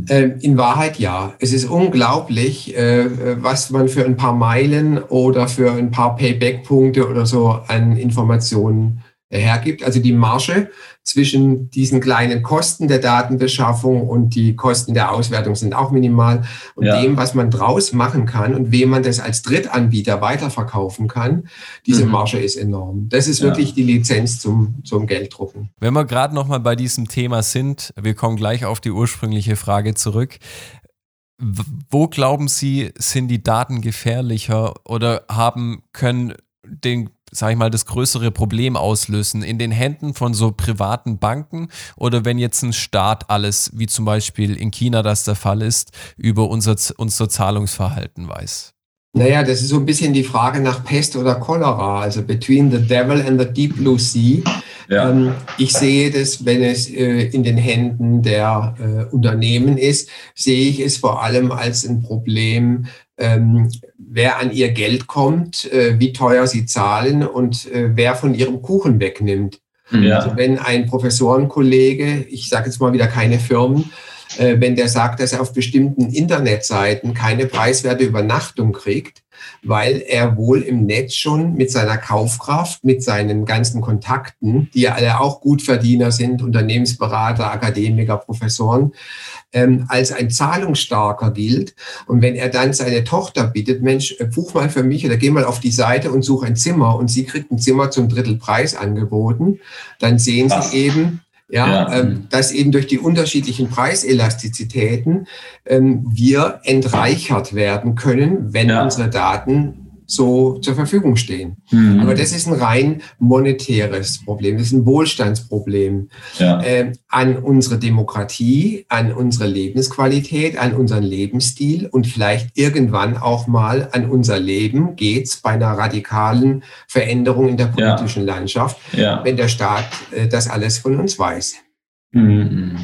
Ähm, in Wahrheit ja. Es ist unglaublich, äh, was man für ein paar Meilen oder für ein paar Payback-Punkte oder so an Informationen hergibt. Also die Marge zwischen diesen kleinen Kosten der Datenbeschaffung und die Kosten der Auswertung sind auch minimal. Und ja. dem, was man draus machen kann und wem man das als Drittanbieter weiterverkaufen kann, diese mhm. Marge ist enorm. Das ist wirklich ja. die Lizenz zum, zum Gelddrucken. Wenn wir gerade nochmal bei diesem Thema sind, wir kommen gleich auf die ursprüngliche Frage zurück. Wo glauben Sie, sind die Daten gefährlicher oder haben, können den sag ich mal, das größere Problem auslösen? In den Händen von so privaten Banken oder wenn jetzt ein Staat alles, wie zum Beispiel in China das der Fall ist, über unser, unser Zahlungsverhalten weiß? Naja, das ist so ein bisschen die Frage nach Pest oder Cholera, also between the devil and the deep blue sea. Ja. Ähm, ich sehe das, wenn es äh, in den Händen der äh, Unternehmen ist, sehe ich es vor allem als ein Problem, ähm, wer an ihr Geld kommt, äh, wie teuer sie zahlen und äh, wer von ihrem Kuchen wegnimmt. Ja. Also wenn ein Professorenkollege, ich sage jetzt mal wieder keine Firmen, äh, wenn der sagt, dass er auf bestimmten Internetseiten keine preiswerte Übernachtung kriegt, weil er wohl im Netz schon mit seiner Kaufkraft, mit seinen ganzen Kontakten, die ja alle auch Gutverdiener sind, Unternehmensberater, Akademiker, Professoren, ähm, als ein zahlungsstarker gilt. Und wenn er dann seine Tochter bittet, Mensch, äh, buch mal für mich oder geh mal auf die Seite und such ein Zimmer und sie kriegt ein Zimmer zum Drittelpreis angeboten, dann sehen sie eben, Ja, Ja. Ähm, dass eben durch die unterschiedlichen Preiselastizitäten ähm, wir entreichert werden können, wenn Ja. unsere Daten so zur Verfügung stehen. Mhm. Aber das ist ein rein monetäres Problem, das ist ein Wohlstandsproblem. ja. Ähm, an unsere Demokratie, an unsere Lebensqualität, an unseren Lebensstil und vielleicht irgendwann auch mal an unser Leben geht's bei einer radikalen Veränderung in der Ja. politischen Landschaft, ja. wenn der Staat äh, das alles von uns weiß. Mhm.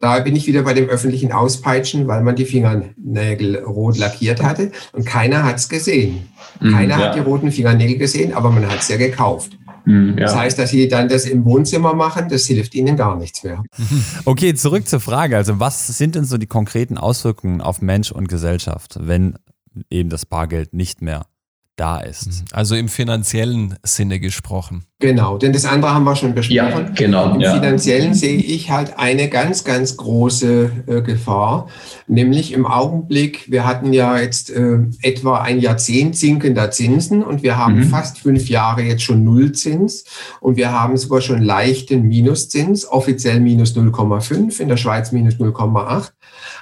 Da bin ich wieder bei dem öffentlichen Auspeitschen, weil man die Fingernägel rot lackiert hatte und keiner hat's gesehen. Mhm. Keiner ja. hat die roten Fingernägel gesehen, aber man hat's ja gekauft. Mhm. Das ja. heißt, dass sie dann das im Wohnzimmer machen, das hilft ihnen gar nichts mehr. Okay, zurück zur Frage. Also, was sind denn so die konkreten Auswirkungen auf Mensch und Gesellschaft, wenn eben das Bargeld nicht mehr da ist? Also im finanziellen Sinne gesprochen. Genau, denn das andere haben wir schon ja, besprochen. genau. Im Ja. Finanziellen sehe ich halt eine ganz, ganz große äh, Gefahr, nämlich im Augenblick, wir hatten ja jetzt äh, etwa ein Jahrzehnt sinkender Zinsen und wir haben Mhm. fast fünf Jahre jetzt schon Nullzins und wir haben sogar schon leichten Minuszins, offiziell minus 0,5, in der Schweiz minus 0,8.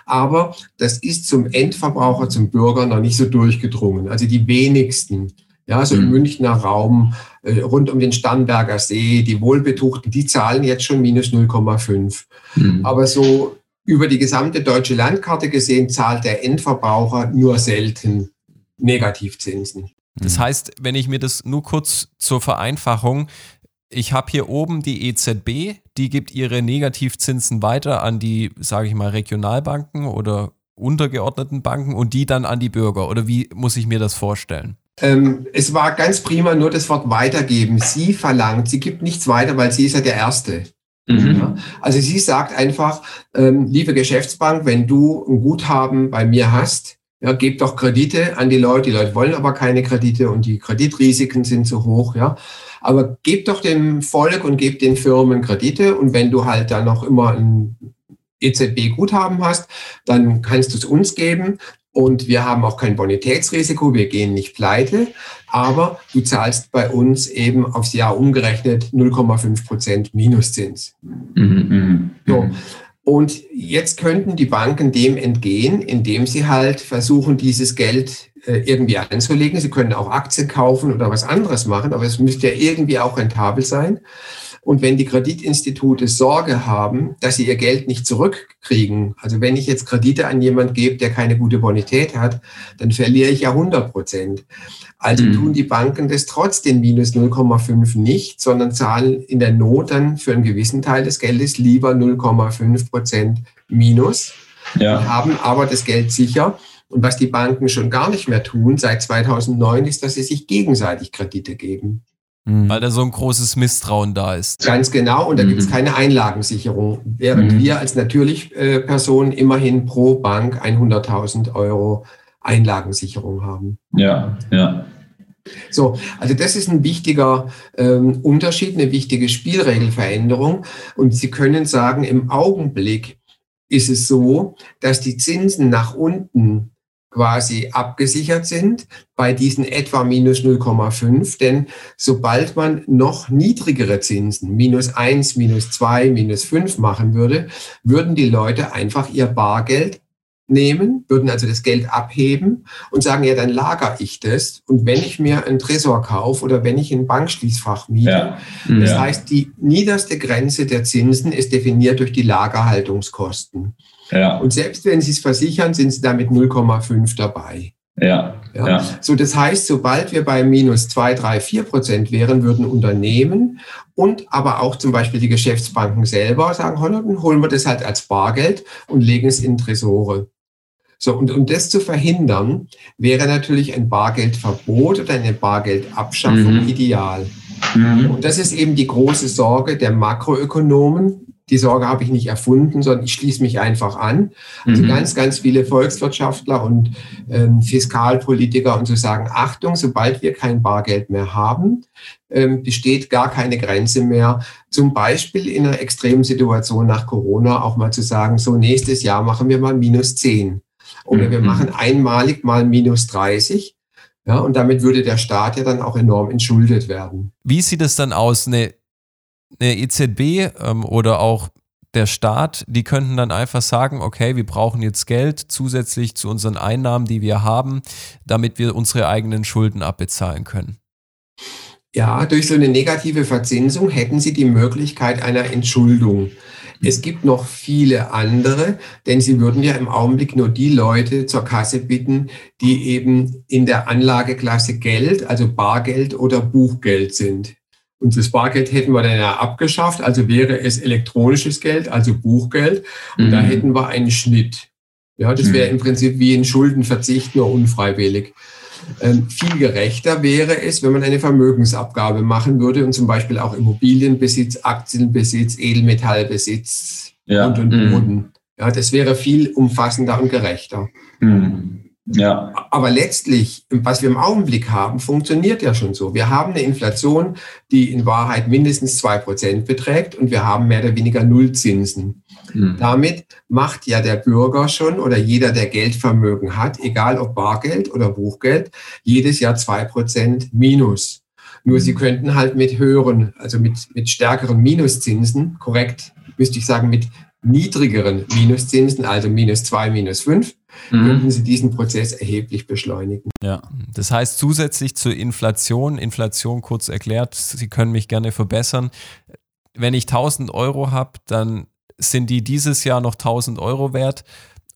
Aber das ist zum Endverbraucher, zum Bürger noch nicht so durchgedrungen. Also die wenigsten. Ja, so im Mhm. Münchner Raum, äh, rund um den Starnberger See, die Wohlbetuchten, die zahlen jetzt schon minus 0,5. Mhm. Aber so über die gesamte deutsche Landkarte gesehen zahlt der Endverbraucher nur selten Negativzinsen. Das Mhm. heißt, wenn ich mir das nur kurz zur Vereinfachung, ich habe hier oben die EZB, die gibt ihre Negativzinsen weiter an die, sage ich mal, Regionalbanken oder untergeordneten Banken und die dann an die Bürger. Oder wie muss ich mir das vorstellen? Ähm, es war ganz prima nur das Wort weitergeben. Sie verlangt, sie gibt nichts weiter, weil sie ist ja der Erste. Mhm. Ja? Also sie sagt einfach, ähm, liebe Geschäftsbank, wenn du ein Guthaben bei mir hast, ja, gib doch Kredite an die Leute. Die Leute wollen aber keine Kredite und die Kreditrisiken sind zu hoch. Ja, aber gib doch dem Volk und gib den Firmen Kredite und wenn du halt dann noch immer ein EZB-Guthaben hast, dann kannst du es uns geben und wir haben auch kein Bonitätsrisiko, wir gehen nicht pleite, aber du zahlst bei uns eben aufs Jahr umgerechnet 0,5 Prozent Minuszins. Mhm. Mhm. So. Und jetzt könnten die Banken dem entgehen, indem sie halt versuchen, dieses Geld irgendwie anzulegen. Sie können auch Aktien kaufen oder was anderes machen, aber es müsste ja irgendwie auch rentabel sein. Und wenn die Kreditinstitute Sorge haben, dass sie ihr Geld nicht zurückkriegen, also wenn ich jetzt Kredite an jemand gebe, der keine gute Bonität hat, dann verliere ich ja 100 Prozent. Also Mhm. tun die Banken das trotz den minus 0,5 nicht, sondern zahlen in der Not dann für einen gewissen Teil des Geldes lieber 0,5 Prozent minus, Ja. haben aber das Geld sicher. Und was die Banken schon gar nicht mehr tun seit 2009 ist, dass sie sich gegenseitig Kredite geben. Mhm. Weil da so ein großes Misstrauen da ist. Ganz genau. Und da Mhm. gibt es keine Einlagensicherung, während Mhm. wir als natürlich äh, Personen immerhin pro Bank 100.000 Euro Einlagensicherung haben. Ja. Ja. So, also das ist ein wichtiger ähm, Unterschied, eine wichtige Spielregelveränderung. Und Sie können sagen, im Augenblick ist es so, dass die Zinsen nach unten quasi abgesichert sind bei diesen etwa minus 0,5. Denn sobald man noch niedrigere Zinsen, minus 1, minus 2, minus 5 machen würde, würden die Leute einfach ihr Bargeld nehmen, würden also das Geld abheben und sagen, ja, dann lagere ich das. Und wenn ich mir einen Tresor kaufe oder wenn ich ein Bankschließfach miete, Ja. das ja. heißt, die niederste Grenze der Zinsen ist definiert durch die Lagerhaltungskosten. Ja. Und selbst wenn Sie es versichern, sind Sie damit 0,5 dabei. Ja. Ja. Ja. So, das heißt, sobald wir bei minus 2, 3, 4 Prozent wären, würden Unternehmen und aber auch zum Beispiel die Geschäftsbanken selber sagen, "Holla, dann holen wir das halt als Bargeld und legen es in Tresore. So, und um das zu verhindern, wäre natürlich ein Bargeldverbot oder eine Bargeldabschaffung Mhm. ideal. Mhm. Und das ist eben die große Sorge der Makroökonomen. Die Sorge habe ich nicht erfunden, sondern ich schließe mich einfach an. Also Mhm. ganz, ganz viele Volkswirtschaftler und ähm, Fiskalpolitiker und so sagen, Achtung, sobald wir kein Bargeld mehr haben, ähm, besteht gar keine Grenze mehr. Zum Beispiel in einer extremen Situation nach Corona auch mal zu sagen, so nächstes Jahr machen wir mal minus 10. Oder wir Mhm. machen einmalig mal minus 30. Ja, und damit würde der Staat ja dann auch enorm entschuldet werden. Wie sieht es dann aus? Eine eine EZB ähm, oder auch der Staat, die könnten dann einfach sagen, okay, wir brauchen jetzt Geld zusätzlich zu unseren Einnahmen, die wir haben, damit wir unsere eigenen Schulden abbezahlen können. Ja, durch so eine negative Verzinsung hätten Sie die Möglichkeit einer Entschuldung. Es gibt noch viele andere, denn Sie würden ja im Augenblick nur die Leute zur Kasse bitten, die eben in der Anlageklasse Geld, also Bargeld oder Buchgeld sind. Und das Bargeld hätten wir dann ja abgeschafft, also wäre es elektronisches Geld, also Buchgeld. Und mhm. da hätten wir einen Schnitt. Ja, das wäre mhm. im Prinzip wie ein Schuldenverzicht, nur unfreiwillig. Ähm, viel gerechter wäre es, wenn man eine Vermögensabgabe machen würde und zum Beispiel auch Immobilienbesitz, Aktienbesitz, Edelmetallbesitz ja. und und mhm. Boden. Ja, das wäre viel umfassender und gerechter. Mhm. Ja. Aber letztlich, was wir im Augenblick haben, funktioniert ja schon so. Wir haben eine Inflation, die in Wahrheit mindestens zwei Prozent beträgt und wir haben mehr oder weniger Nullzinsen. Mhm. Damit macht ja der Bürger schon oder jeder, der Geldvermögen hat, egal ob Bargeld oder Buchgeld, jedes Jahr zwei Prozent Minus. Nur sie hm. könnten halt mit höheren, also mit, mit stärkeren Minuszinsen, korrekt, müsste ich sagen, mit niedrigeren Minuszinsen, also minus zwei, minus fünf. Könnten Sie diesen Prozess erheblich beschleunigen. Ja, das heißt zusätzlich zur Inflation, Inflation kurz erklärt, Sie können mich gerne verbessern. Wenn ich 1000 Euro habe, dann sind die dieses Jahr noch 1000 Euro wert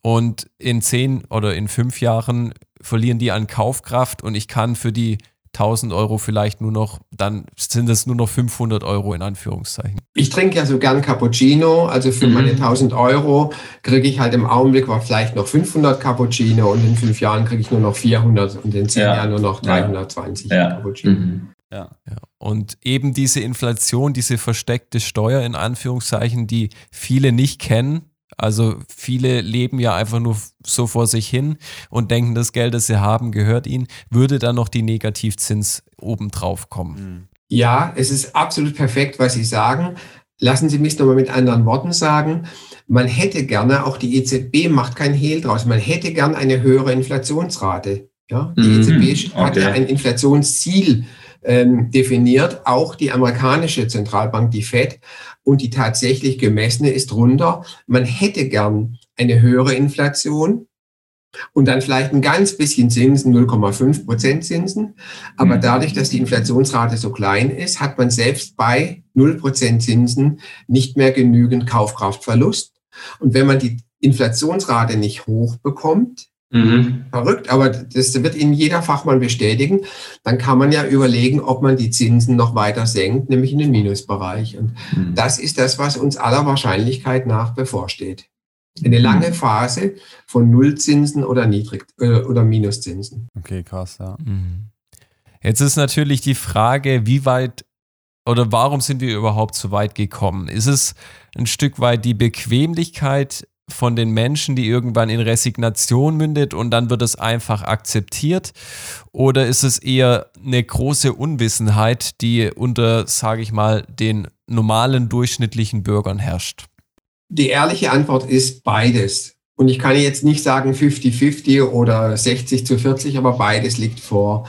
und in zehn oder in fünf Jahren verlieren die an Kaufkraft und ich kann für die 1000 Euro vielleicht nur noch, dann sind es nur noch 500 Euro in Anführungszeichen. Ich trinke ja so gern Cappuccino, also für mhm. meine 1000 Euro kriege ich halt im Augenblick war vielleicht noch 500 Cappuccino und in fünf Jahren kriege ich nur noch 400 und in zehn ja. Jahren nur noch 320 ja. Cappuccino. Mhm. Ja. ja. Und eben diese Inflation, diese versteckte Steuer in Anführungszeichen, die viele nicht kennen, also viele leben ja einfach nur so vor sich hin und denken, das Geld, das sie haben, gehört ihnen. Würde dann noch die Negativzins obendrauf kommen? Hm. Ja, es ist absolut perfekt, was Sie sagen. Lassen Sie mich nochmal mit anderen Worten sagen. Man hätte gerne, auch die EZB macht kein Hehl draus, man hätte gerne eine höhere Inflationsrate. Ja, die mhm, EZB okay. hat ja ein Inflationsziel ähm, definiert, auch die amerikanische Zentralbank, die Fed und die tatsächlich gemessene ist runter. Man hätte gern eine höhere Inflation und dann vielleicht ein ganz bisschen Zinsen, 0,5 Prozent Zinsen. Aber mhm. dadurch, dass die Inflationsrate so klein ist, hat man selbst bei 0 Prozent Zinsen nicht mehr genügend Kaufkraftverlust. Und wenn man die Inflationsrate nicht hoch bekommt, Mhm. Verrückt, aber das wird Ihnen jeder Fachmann bestätigen. Dann kann man ja überlegen, ob man die Zinsen noch weiter senkt, nämlich in den Minusbereich. Und mhm. das ist das, was uns aller Wahrscheinlichkeit nach bevorsteht. Eine mhm. lange Phase von Nullzinsen oder Niedrig- äh, oder Minuszinsen. Okay, krass, ja. Mhm. Jetzt ist natürlich die Frage, wie weit oder warum sind wir überhaupt so weit gekommen? Ist es ein Stück weit die Bequemlichkeit von den Menschen, die irgendwann in Resignation mündet und dann wird es einfach akzeptiert? Oder ist es eher eine große Unwissenheit, die unter, sage ich mal, den normalen durchschnittlichen Bürgern herrscht? Die ehrliche Antwort ist beides. Und ich kann jetzt nicht sagen 50-50 oder 60 zu 40, aber beides liegt vor.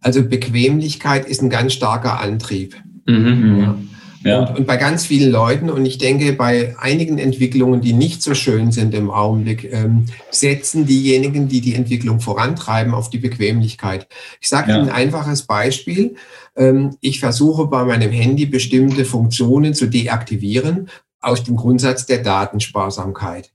Also Bequemlichkeit ist ein ganz starker Antrieb. Mhm. Ja. Ja. Und, und, bei ganz vielen Leuten, und ich denke, bei einigen Entwicklungen, die nicht so schön sind im Augenblick, ähm, setzen diejenigen, die die Entwicklung vorantreiben, auf die Bequemlichkeit. Ich sage ja. Ihnen ein einfaches Beispiel. Ähm, ich versuche bei meinem Handy bestimmte Funktionen zu deaktivieren aus dem Grundsatz der Datensparsamkeit.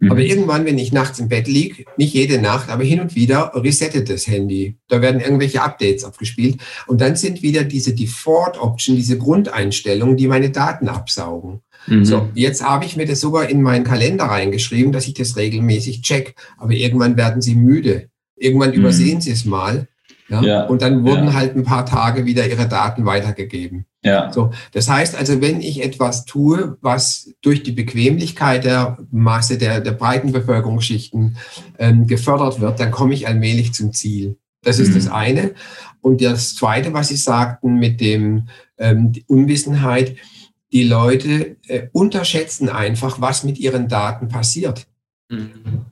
Mhm. Aber irgendwann, wenn ich nachts im Bett liege, nicht jede Nacht, aber hin und wieder resettet das Handy. Da werden irgendwelche Updates abgespielt. Und dann sind wieder diese Default-Option, diese Grundeinstellungen, die meine Daten absaugen. Mhm. So, jetzt habe ich mir das sogar in meinen Kalender reingeschrieben, dass ich das regelmäßig check. Aber irgendwann werden sie müde. Irgendwann mhm. übersehen sie es mal. Ja? ja? Und dann wurden ja. halt ein paar Tage wieder ihre Daten weitergegeben. Ja. So, das heißt also, wenn ich etwas tue, was durch die Bequemlichkeit der Masse der, der breiten Bevölkerungsschichten ähm, gefördert wird, dann komme ich allmählich zum Ziel. Das ist mhm. das eine. Und das zweite, was Sie sagten mit dem ähm, Unwissenheit, die Leute äh, unterschätzen einfach, was mit ihren Daten passiert.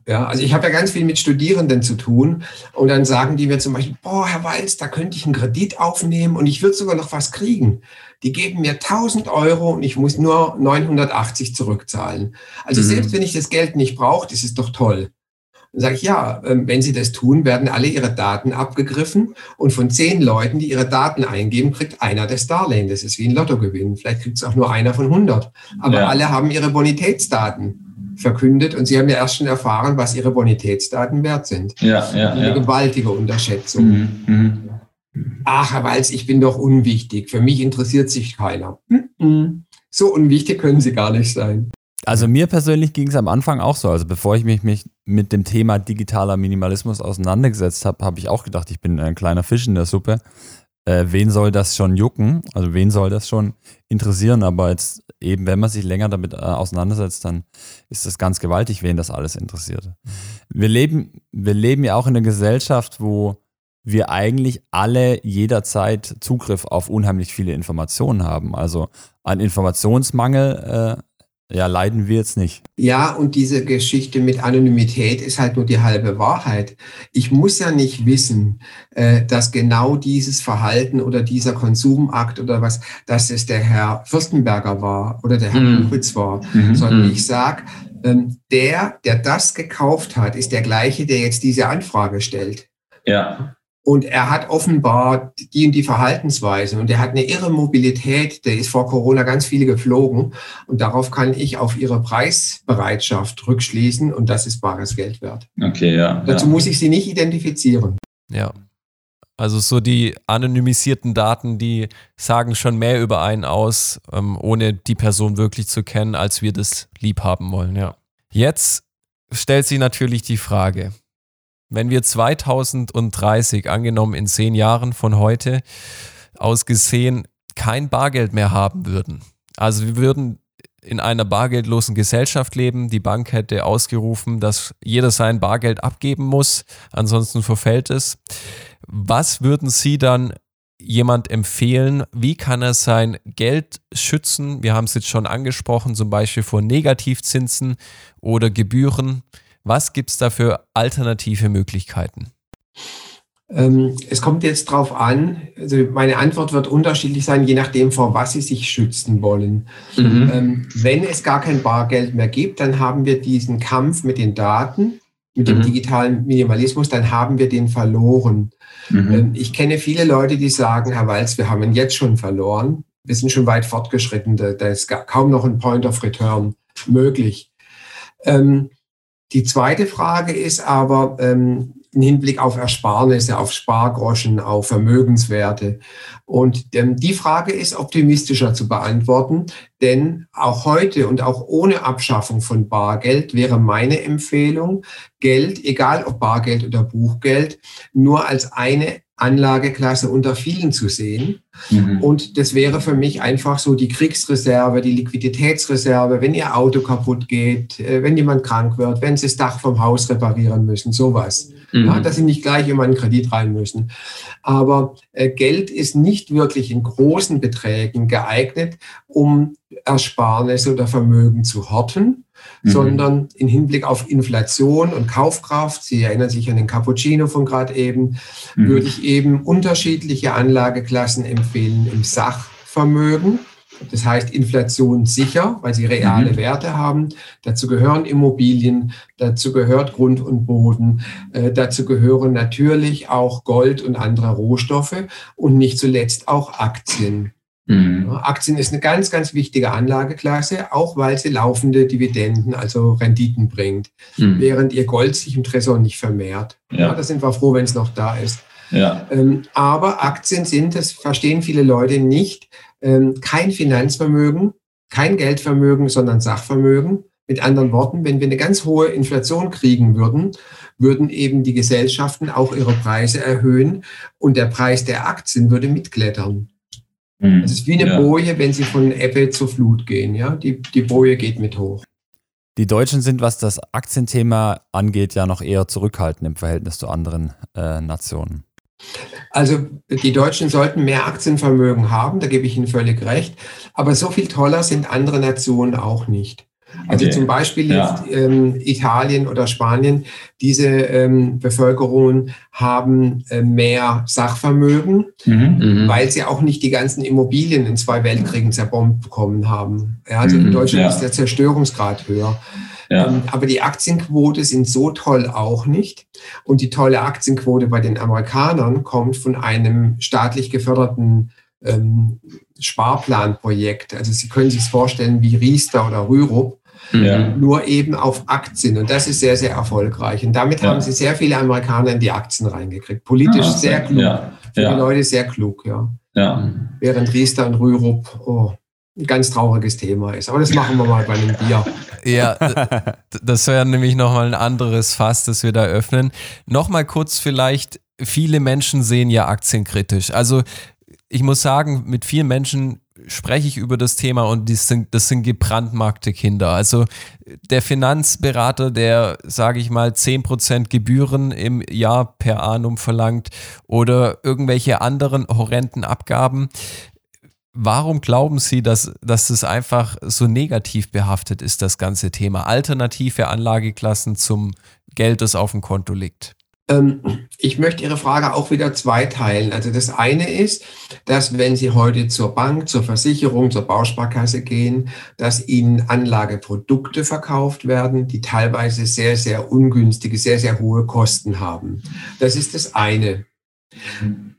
Ja, also ich habe ja ganz viel mit Studierenden zu tun und dann sagen die mir zum Beispiel, boah, Herr Walz, da könnte ich einen Kredit aufnehmen und ich würde sogar noch was kriegen. Die geben mir 1000 Euro und ich muss nur 980 zurückzahlen. Also Mhm. selbst wenn ich das Geld nicht brauche, das ist doch toll. Dann sage ich, ja, ähm, wenn Sie das tun, werden alle Ihre Daten abgegriffen und von zehn Leuten, die ihre Daten eingeben, kriegt einer das Darlehen. Das ist wie ein Lottogewinn. Vielleicht kriegt es auch nur einer von 100. Aber Ja. alle haben ihre Bonitätsdaten verkündet und Sie haben ja erst schon erfahren, was Ihre Bonitätsdaten wert sind. Ja, ja, Eine ja. gewaltige Unterschätzung. Mhm, mhm. Ach, Herr Walz, ich bin doch unwichtig. Für mich interessiert sich keiner. Mhm. So unwichtig können Sie gar nicht sein. Also mir persönlich ging es am Anfang auch so. Also bevor ich mich, mich mit dem Thema digitaler Minimalismus auseinandergesetzt habe, habe ich auch gedacht, ich bin ein kleiner Fisch in der Suppe. Äh, wen soll das schon jucken? Also wen soll das schon interessieren? Aber jetzt eben, wenn man sich länger damit äh, auseinandersetzt, dann ist das ganz gewaltig, wen das alles interessiert. Wir leben, wir leben ja auch in einer Gesellschaft, wo wir eigentlich alle jederzeit Zugriff auf unheimlich viele Informationen haben. Also an Informationsmangel äh, ja, leiden wir jetzt nicht. Ja, und diese Geschichte mit Anonymität ist halt nur die halbe Wahrheit. Ich muss ja nicht wissen, äh, dass genau dieses Verhalten oder dieser Konsumakt oder was, dass es der Herr Fürstenberger war oder der Herr Mhm. War, Mhm, sondern mhm. ich sag, ähm, der, der das gekauft hat, ist der gleiche, der jetzt diese Anfrage stellt. Ja, Und er hat offenbar die und die Verhaltensweisen und er hat eine irre Mobilität. Der ist vor Corona ganz viele geflogen und darauf kann ich auf ihre Preisbereitschaft rückschließen und das ist bares Geld wert. okay, ja. Dazu ja. muss ich sie nicht identifizieren. Ja. Also so die anonymisierten Daten, die sagen schon mehr über einen aus, ähm, ohne die Person wirklich zu kennen, als wir das lieb haben wollen, ja. Jetzt stellt sich natürlich die Frage, wenn wir 2030, angenommen in zehn Jahren von heute aus gesehen, kein Bargeld mehr haben würden. Also wir würden in einer bargeldlosen Gesellschaft leben. Die Bank hätte ausgerufen, dass jeder sein Bargeld abgeben muss, ansonsten verfällt es. Was würden Sie dann jemand empfehlen? Wie kann er sein Geld schützen? Wir haben es jetzt schon angesprochen, zum Beispiel vor Negativzinsen oder Gebühren. Was gibt es da für alternative Möglichkeiten? Ähm, es kommt jetzt drauf an, also meine Antwort wird unterschiedlich sein, je nachdem, vor was Sie sich schützen wollen. Mhm. Ähm, wenn es gar kein Bargeld mehr gibt, dann haben wir diesen Kampf mit den Daten, mit dem Mhm. digitalen Minimalismus, dann haben wir den verloren. Mhm. Ähm, Ich kenne viele Leute, die sagen, Herr Walz, wir haben ihn jetzt schon verloren. Wir sind schon weit fortgeschritten. Da, da ist kaum noch ein Point of Return möglich. Ähm, die zweite Frage ist aber ähm, im Hinblick auf Ersparnisse, auf Spargroschen, auf Vermögenswerte. Und ähm, die Frage ist optimistischer zu beantworten, denn auch heute und auch ohne Abschaffung von Bargeld wäre meine Empfehlung, Geld, egal ob Bargeld oder Buchgeld, nur als eine Anlageklasse unter vielen zu sehen. Mhm. Und das wäre für mich einfach so die Kriegsreserve, die Liquiditätsreserve, wenn Ihr Auto kaputt geht, äh, wenn jemand krank wird, wenn Sie das Dach vom Haus reparieren müssen, sowas. Mhm. Ja, dass Sie nicht gleich immer einen Kredit rein müssen. Aber äh, Geld ist nicht wirklich in großen Beträgen geeignet, um Ersparnisse oder Vermögen zu horten, Mhm. sondern im Hinblick auf Inflation und Kaufkraft, Sie erinnern sich an den Cappuccino von gerade eben, Mhm. würde ich eben unterschiedliche Anlageklassen empfehlen im Sachvermögen. Das heißt inflationssicher, weil sie reale Mhm. Werte haben. Dazu gehören Immobilien, dazu gehört Grund und Boden, äh, dazu gehören natürlich auch Gold und andere Rohstoffe und nicht zuletzt auch Aktien. Mhm. Aktien ist eine ganz, ganz wichtige Anlageklasse, auch weil sie laufende Dividenden, also Renditen bringt, Mhm. während ihr Gold sich im Tresor nicht vermehrt. Ja, Ja, da sind wir froh, wenn es noch da ist. ja. Ähm, aber Aktien sind, das verstehen viele Leute nicht, kein Finanzvermögen, kein Geldvermögen, sondern Sachvermögen. Mit anderen Worten, wenn wir eine ganz hohe Inflation kriegen würden, würden eben die Gesellschaften auch ihre Preise erhöhen und der Preis der Aktien würde mitklettern. Mhm. Es ist wie eine ja. Boje, wenn sie von Ebbe zur Flut gehen. Ja? Die, die Boje geht mit hoch. Die Deutschen sind, was das Aktienthema angeht, ja noch eher zurückhaltend im Verhältnis zu anderen äh, Nationen. Also die Deutschen sollten mehr Aktienvermögen haben, da gebe ich Ihnen völlig recht. Aber so viel toller sind andere Nationen auch nicht. Also Okay. zum Beispiel Ja. jetzt ähm, Italien oder Spanien, diese ähm, Bevölkerungen haben äh, mehr Sachvermögen, Mhm. Weil sie auch nicht die ganzen Immobilien in zwei Weltkriegen zerbombt bekommen haben. Ja, also in Mhm, Deutschland ja. ist der Zerstörungsgrad höher. Ja. Ähm, aber die Aktienquote sind so toll auch nicht. Und die tolle Aktienquote bei den Amerikanern kommt von einem staatlich geförderten ähm, Sparplanprojekt. Also Sie können sich vorstellen wie Riester oder Rürup, Ja. nur eben auf Aktien. Und das ist sehr, sehr erfolgreich. Und damit Ja. haben Sie sehr viele Amerikaner in die Aktien reingekriegt. Politisch Ah, sehr klug. Ja. Für die. Leute sehr klug, ja. Ja. Während Riester und Rürup, oh, ganz trauriges Thema ist. Aber das machen wir mal bei einem Bier. Ja, das wäre nämlich nochmal ein anderes Fass, das wir da öffnen. Nochmal kurz vielleicht, viele Menschen sehen ja Aktien kritisch. Also ich muss sagen, mit vielen Menschen spreche ich über das Thema und die sind, das sind gebrandmarkte Kinder. Also der Finanzberater, der, sage ich mal, 10% Gebühren im Jahr per annum verlangt oder irgendwelche anderen horrenden Abgaben. Warum glauben Sie, dass, dass es einfach so negativ behaftet ist, das ganze Thema? Alternative Anlageklassen zum Geld, das auf dem Konto liegt. Ähm, ich möchte Ihre Frage auch wieder zweiteilen. Also das eine ist, dass wenn Sie heute zur Bank, zur Versicherung, zur Bausparkasse gehen, dass Ihnen Anlageprodukte verkauft werden, die teilweise sehr, sehr ungünstige, sehr, sehr hohe Kosten haben. Das ist das eine.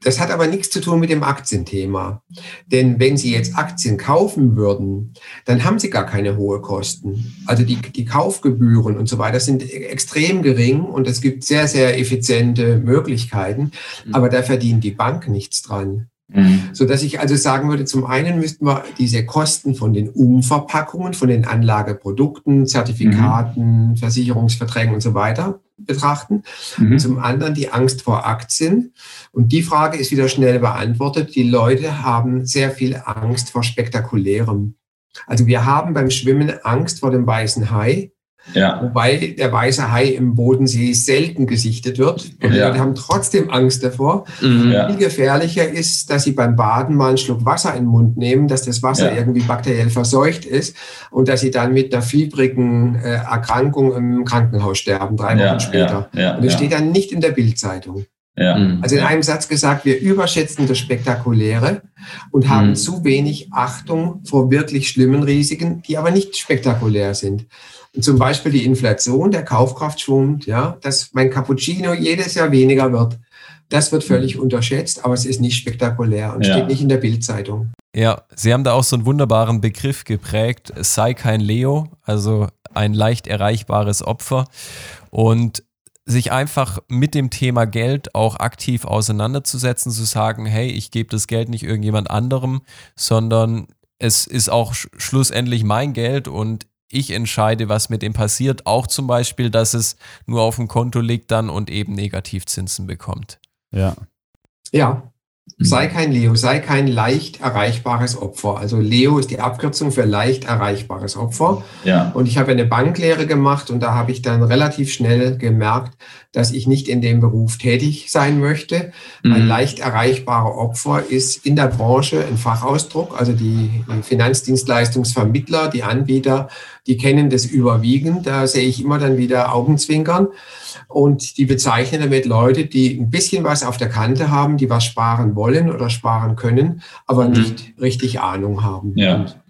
Das hat aber nichts zu tun mit dem Aktienthema. Denn wenn Sie jetzt Aktien kaufen würden, dann haben Sie gar keine hohe Kosten. Also die, die Kaufgebühren und so weiter sind extrem gering und es gibt sehr, sehr effiziente Möglichkeiten, aber da verdient die Bank nichts dran. Mhm. So dass ich also sagen würde, zum einen müssten wir diese Kosten von den Umverpackungen, von den Anlageprodukten, Zertifikaten, Versicherungsverträgen und so weiter betrachten. Mhm. Zum anderen die Angst vor Aktien. Und die Frage ist wieder schnell beantwortet. Die Leute haben sehr viel Angst vor Spektakulärem. Also wir haben beim Schwimmen Angst vor dem weißen Hai, Ja. wobei der weiße Hai im Bodensee selten gesichtet wird. Und die Ja. Leute haben trotzdem Angst davor. Mhm. Ja. Viel gefährlicher ist, dass sie beim Baden mal einen Schluck Wasser in den Mund nehmen, dass das Wasser Ja. irgendwie bakteriell verseucht ist und dass sie dann mit einer fiebrigen äh, Erkrankung im Krankenhaus sterben, drei Wochen Ja. später. Ja. Ja. Und das Ja. steht dann nicht in der Bildzeitung. Ja. Mhm. Also in einem Satz gesagt, wir überschätzen das Spektakuläre und haben Mhm. zu wenig Achtung vor wirklich schlimmen Risiken, die aber nicht spektakulär sind. Zum Beispiel die Inflation, der Kaufkraftschwund, ja, dass mein Cappuccino jedes Jahr weniger wird. Das wird völlig unterschätzt, aber es ist nicht spektakulär und Ja. steht nicht in der Bildzeitung. Ja, Sie haben da auch so einen wunderbaren Begriff geprägt. Es sei kein Leo, also ein leicht erreichbares Opfer. Und sich einfach mit dem Thema Geld auch aktiv auseinanderzusetzen, zu sagen, hey, ich gebe das Geld nicht irgendjemand anderem, sondern es ist auch sch schlussendlich mein Geld und ich entscheide, was mit dem passiert. Auch zum Beispiel, dass es nur auf dem Konto liegt dann und eben Negativzinsen bekommt. Ja. Ja, sei kein Leo, sei kein leicht erreichbares Opfer. Also Leo ist die Abkürzung für leicht erreichbares Opfer. Ja. Und ich habe eine Banklehre gemacht und da habe ich dann relativ schnell gemerkt, dass ich nicht in dem Beruf tätig sein möchte. Ein Mhm. leicht erreichbarer Opfer ist in der Branche ein Fachausdruck. Also die Finanzdienstleistungsvermittler, die Anbieter, die kennen das überwiegend. Da sehe ich immer dann wieder Augenzwinkern. Und die bezeichnen damit Leute, die ein bisschen was auf der Kante haben, die was sparen wollen oder sparen können, aber Mhm. nicht richtig Ahnung haben. Ja. Und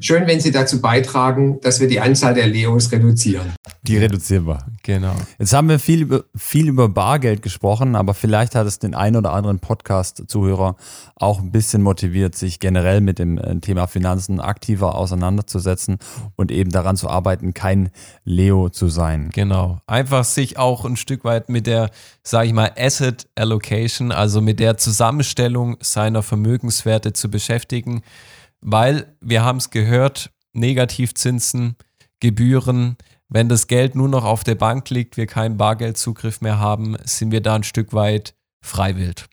schön, wenn Sie dazu beitragen, dass wir die Anzahl der Leos reduzieren. Die reduzieren wir. Genau. Jetzt haben wir viel über, viel über Bargeld gesprochen, aber vielleicht hat es den einen oder anderen Podcast-Zuhörer auch ein bisschen motiviert, sich generell mit dem äh, Thema Finanzen aktiver auseinanderzusetzen und eben daran zu arbeiten, kein Leo zu sein. Genau. Einfach sich auch ein Stück weit mit der, sage ich mal, Asset Allocation, also mit der Zusammenstellung seiner Vermögenswerte zu beschäftigen, weil wir haben es gehört, Negativzinsen, Gebühren, wenn das Geld nur noch auf der Bank liegt, wir keinen Bargeldzugriff mehr haben, sind wir da ein Stück weit freiwillig.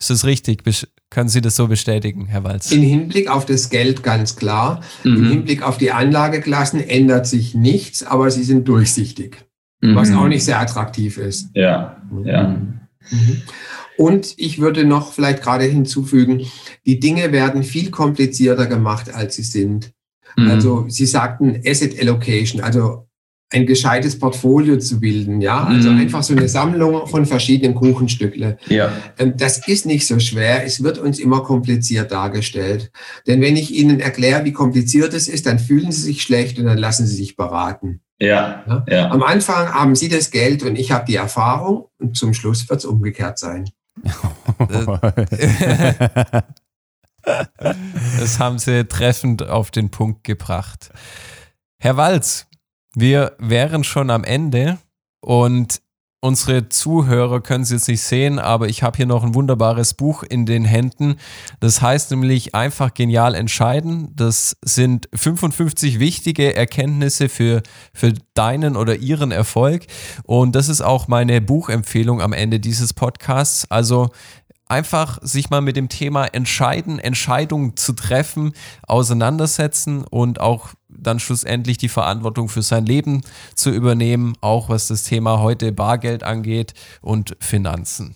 Ist das richtig? Können Sie das so bestätigen, Herr Walz? Im Hinblick auf das Geld ganz klar. Im Mhm. Hinblick auf die Anlageklassen ändert sich nichts, aber sie sind durchsichtig, Mhm. was auch nicht sehr attraktiv ist. Ja. Ja. Mhm. Und ich würde noch vielleicht gerade hinzufügen, die Dinge werden viel komplizierter gemacht, als sie sind. Mhm. Also Sie sagten Asset Allocation, also ein gescheites Portfolio zu bilden, ja, also Mhm. einfach so eine Sammlung von verschiedenen Kuchenstückle. Ja, Ähm, Das ist nicht so schwer. Es wird uns immer kompliziert dargestellt. Denn wenn ich Ihnen erkläre, wie kompliziert es ist, dann fühlen Sie sich schlecht und dann lassen Sie sich beraten. ja, Ja. ja. Am Anfang haben Sie das Geld und ich habe die Erfahrung und zum Schluss wird es umgekehrt sein. Das haben sie treffend auf den Punkt gebracht. Herr Walz, wir wären schon am Ende und unsere Zuhörer können es jetzt nicht sehen, aber ich habe hier noch ein wunderbares Buch in den Händen. Das heißt nämlich einfach genial entscheiden. Das sind 55 wichtige Erkenntnisse für, für deinen oder ihren Erfolg. Und das ist auch meine Buchempfehlung am Ende dieses Podcasts. Also einfach sich mal mit dem Thema entscheiden, Entscheidungen zu treffen, auseinandersetzen und auch dann schlussendlich die Verantwortung für sein Leben zu übernehmen, auch was das Thema heute Bargeld angeht und Finanzen.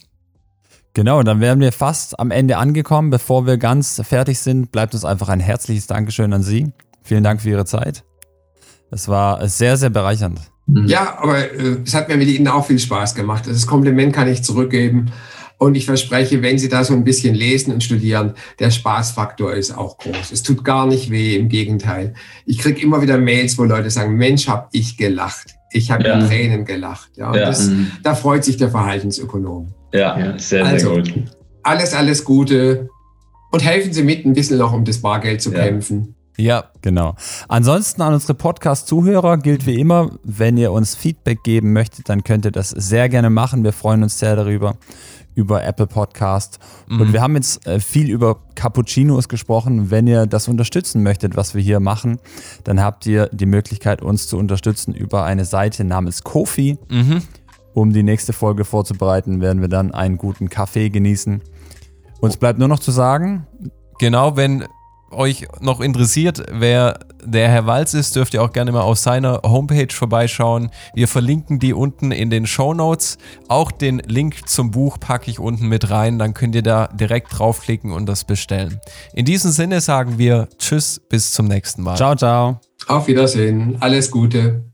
Genau, dann wären wir fast am Ende angekommen. Bevor wir ganz fertig sind, bleibt uns einfach ein herzliches Dankeschön an Sie. Vielen Dank für Ihre Zeit. Es war sehr, sehr bereichernd. Ja, aber äh, es hat mir mit Ihnen auch viel Spaß gemacht. Das Kompliment kann ich zurückgeben. Und ich verspreche, wenn Sie da so ein bisschen lesen und studieren, der Spaßfaktor ist auch groß. Es tut gar nicht weh, im Gegenteil. Ich kriege immer wieder Mails, wo Leute sagen, Mensch, hab ich gelacht. Ich habe Ja. ja. Tränen gelacht. Ja, und Ja. das, Mhm. da freut sich der Verhaltensökonom. Ja, sehr, Also. sehr gut. Alles, alles Gute. Und helfen Sie mit, ein bisschen noch um das Bargeld zu Ja. kämpfen. Ja, Genau. Ansonsten an unsere Podcast-Zuhörer gilt wie immer, wenn ihr uns Feedback geben möchtet, dann könnt ihr das sehr gerne machen. Wir freuen uns sehr darüber, über Apple Podcast. Und wir haben jetzt äh, viel über Cappuccinos gesprochen. Wenn ihr das unterstützen möchtet, was wir hier machen, dann habt ihr die Möglichkeit, uns zu unterstützen über eine Seite namens Kofi. mhm. Um die nächste Folge vorzubereiten, werden wir dann einen guten Kaffee genießen. Uns bleibt nur noch zu sagen, genau, wenn euch noch interessiert, wer der Herr Walz ist, dürft ihr auch gerne mal auf seiner Homepage vorbeischauen. Wir verlinken die unten in den Show Notes. Auch den Link zum Buch packe ich unten mit rein, dann könnt ihr da direkt draufklicken und das bestellen. In diesem Sinne sagen wir Tschüss, bis zum nächsten Mal. ciao, ciao. Auf Wiedersehen. Alles Gute.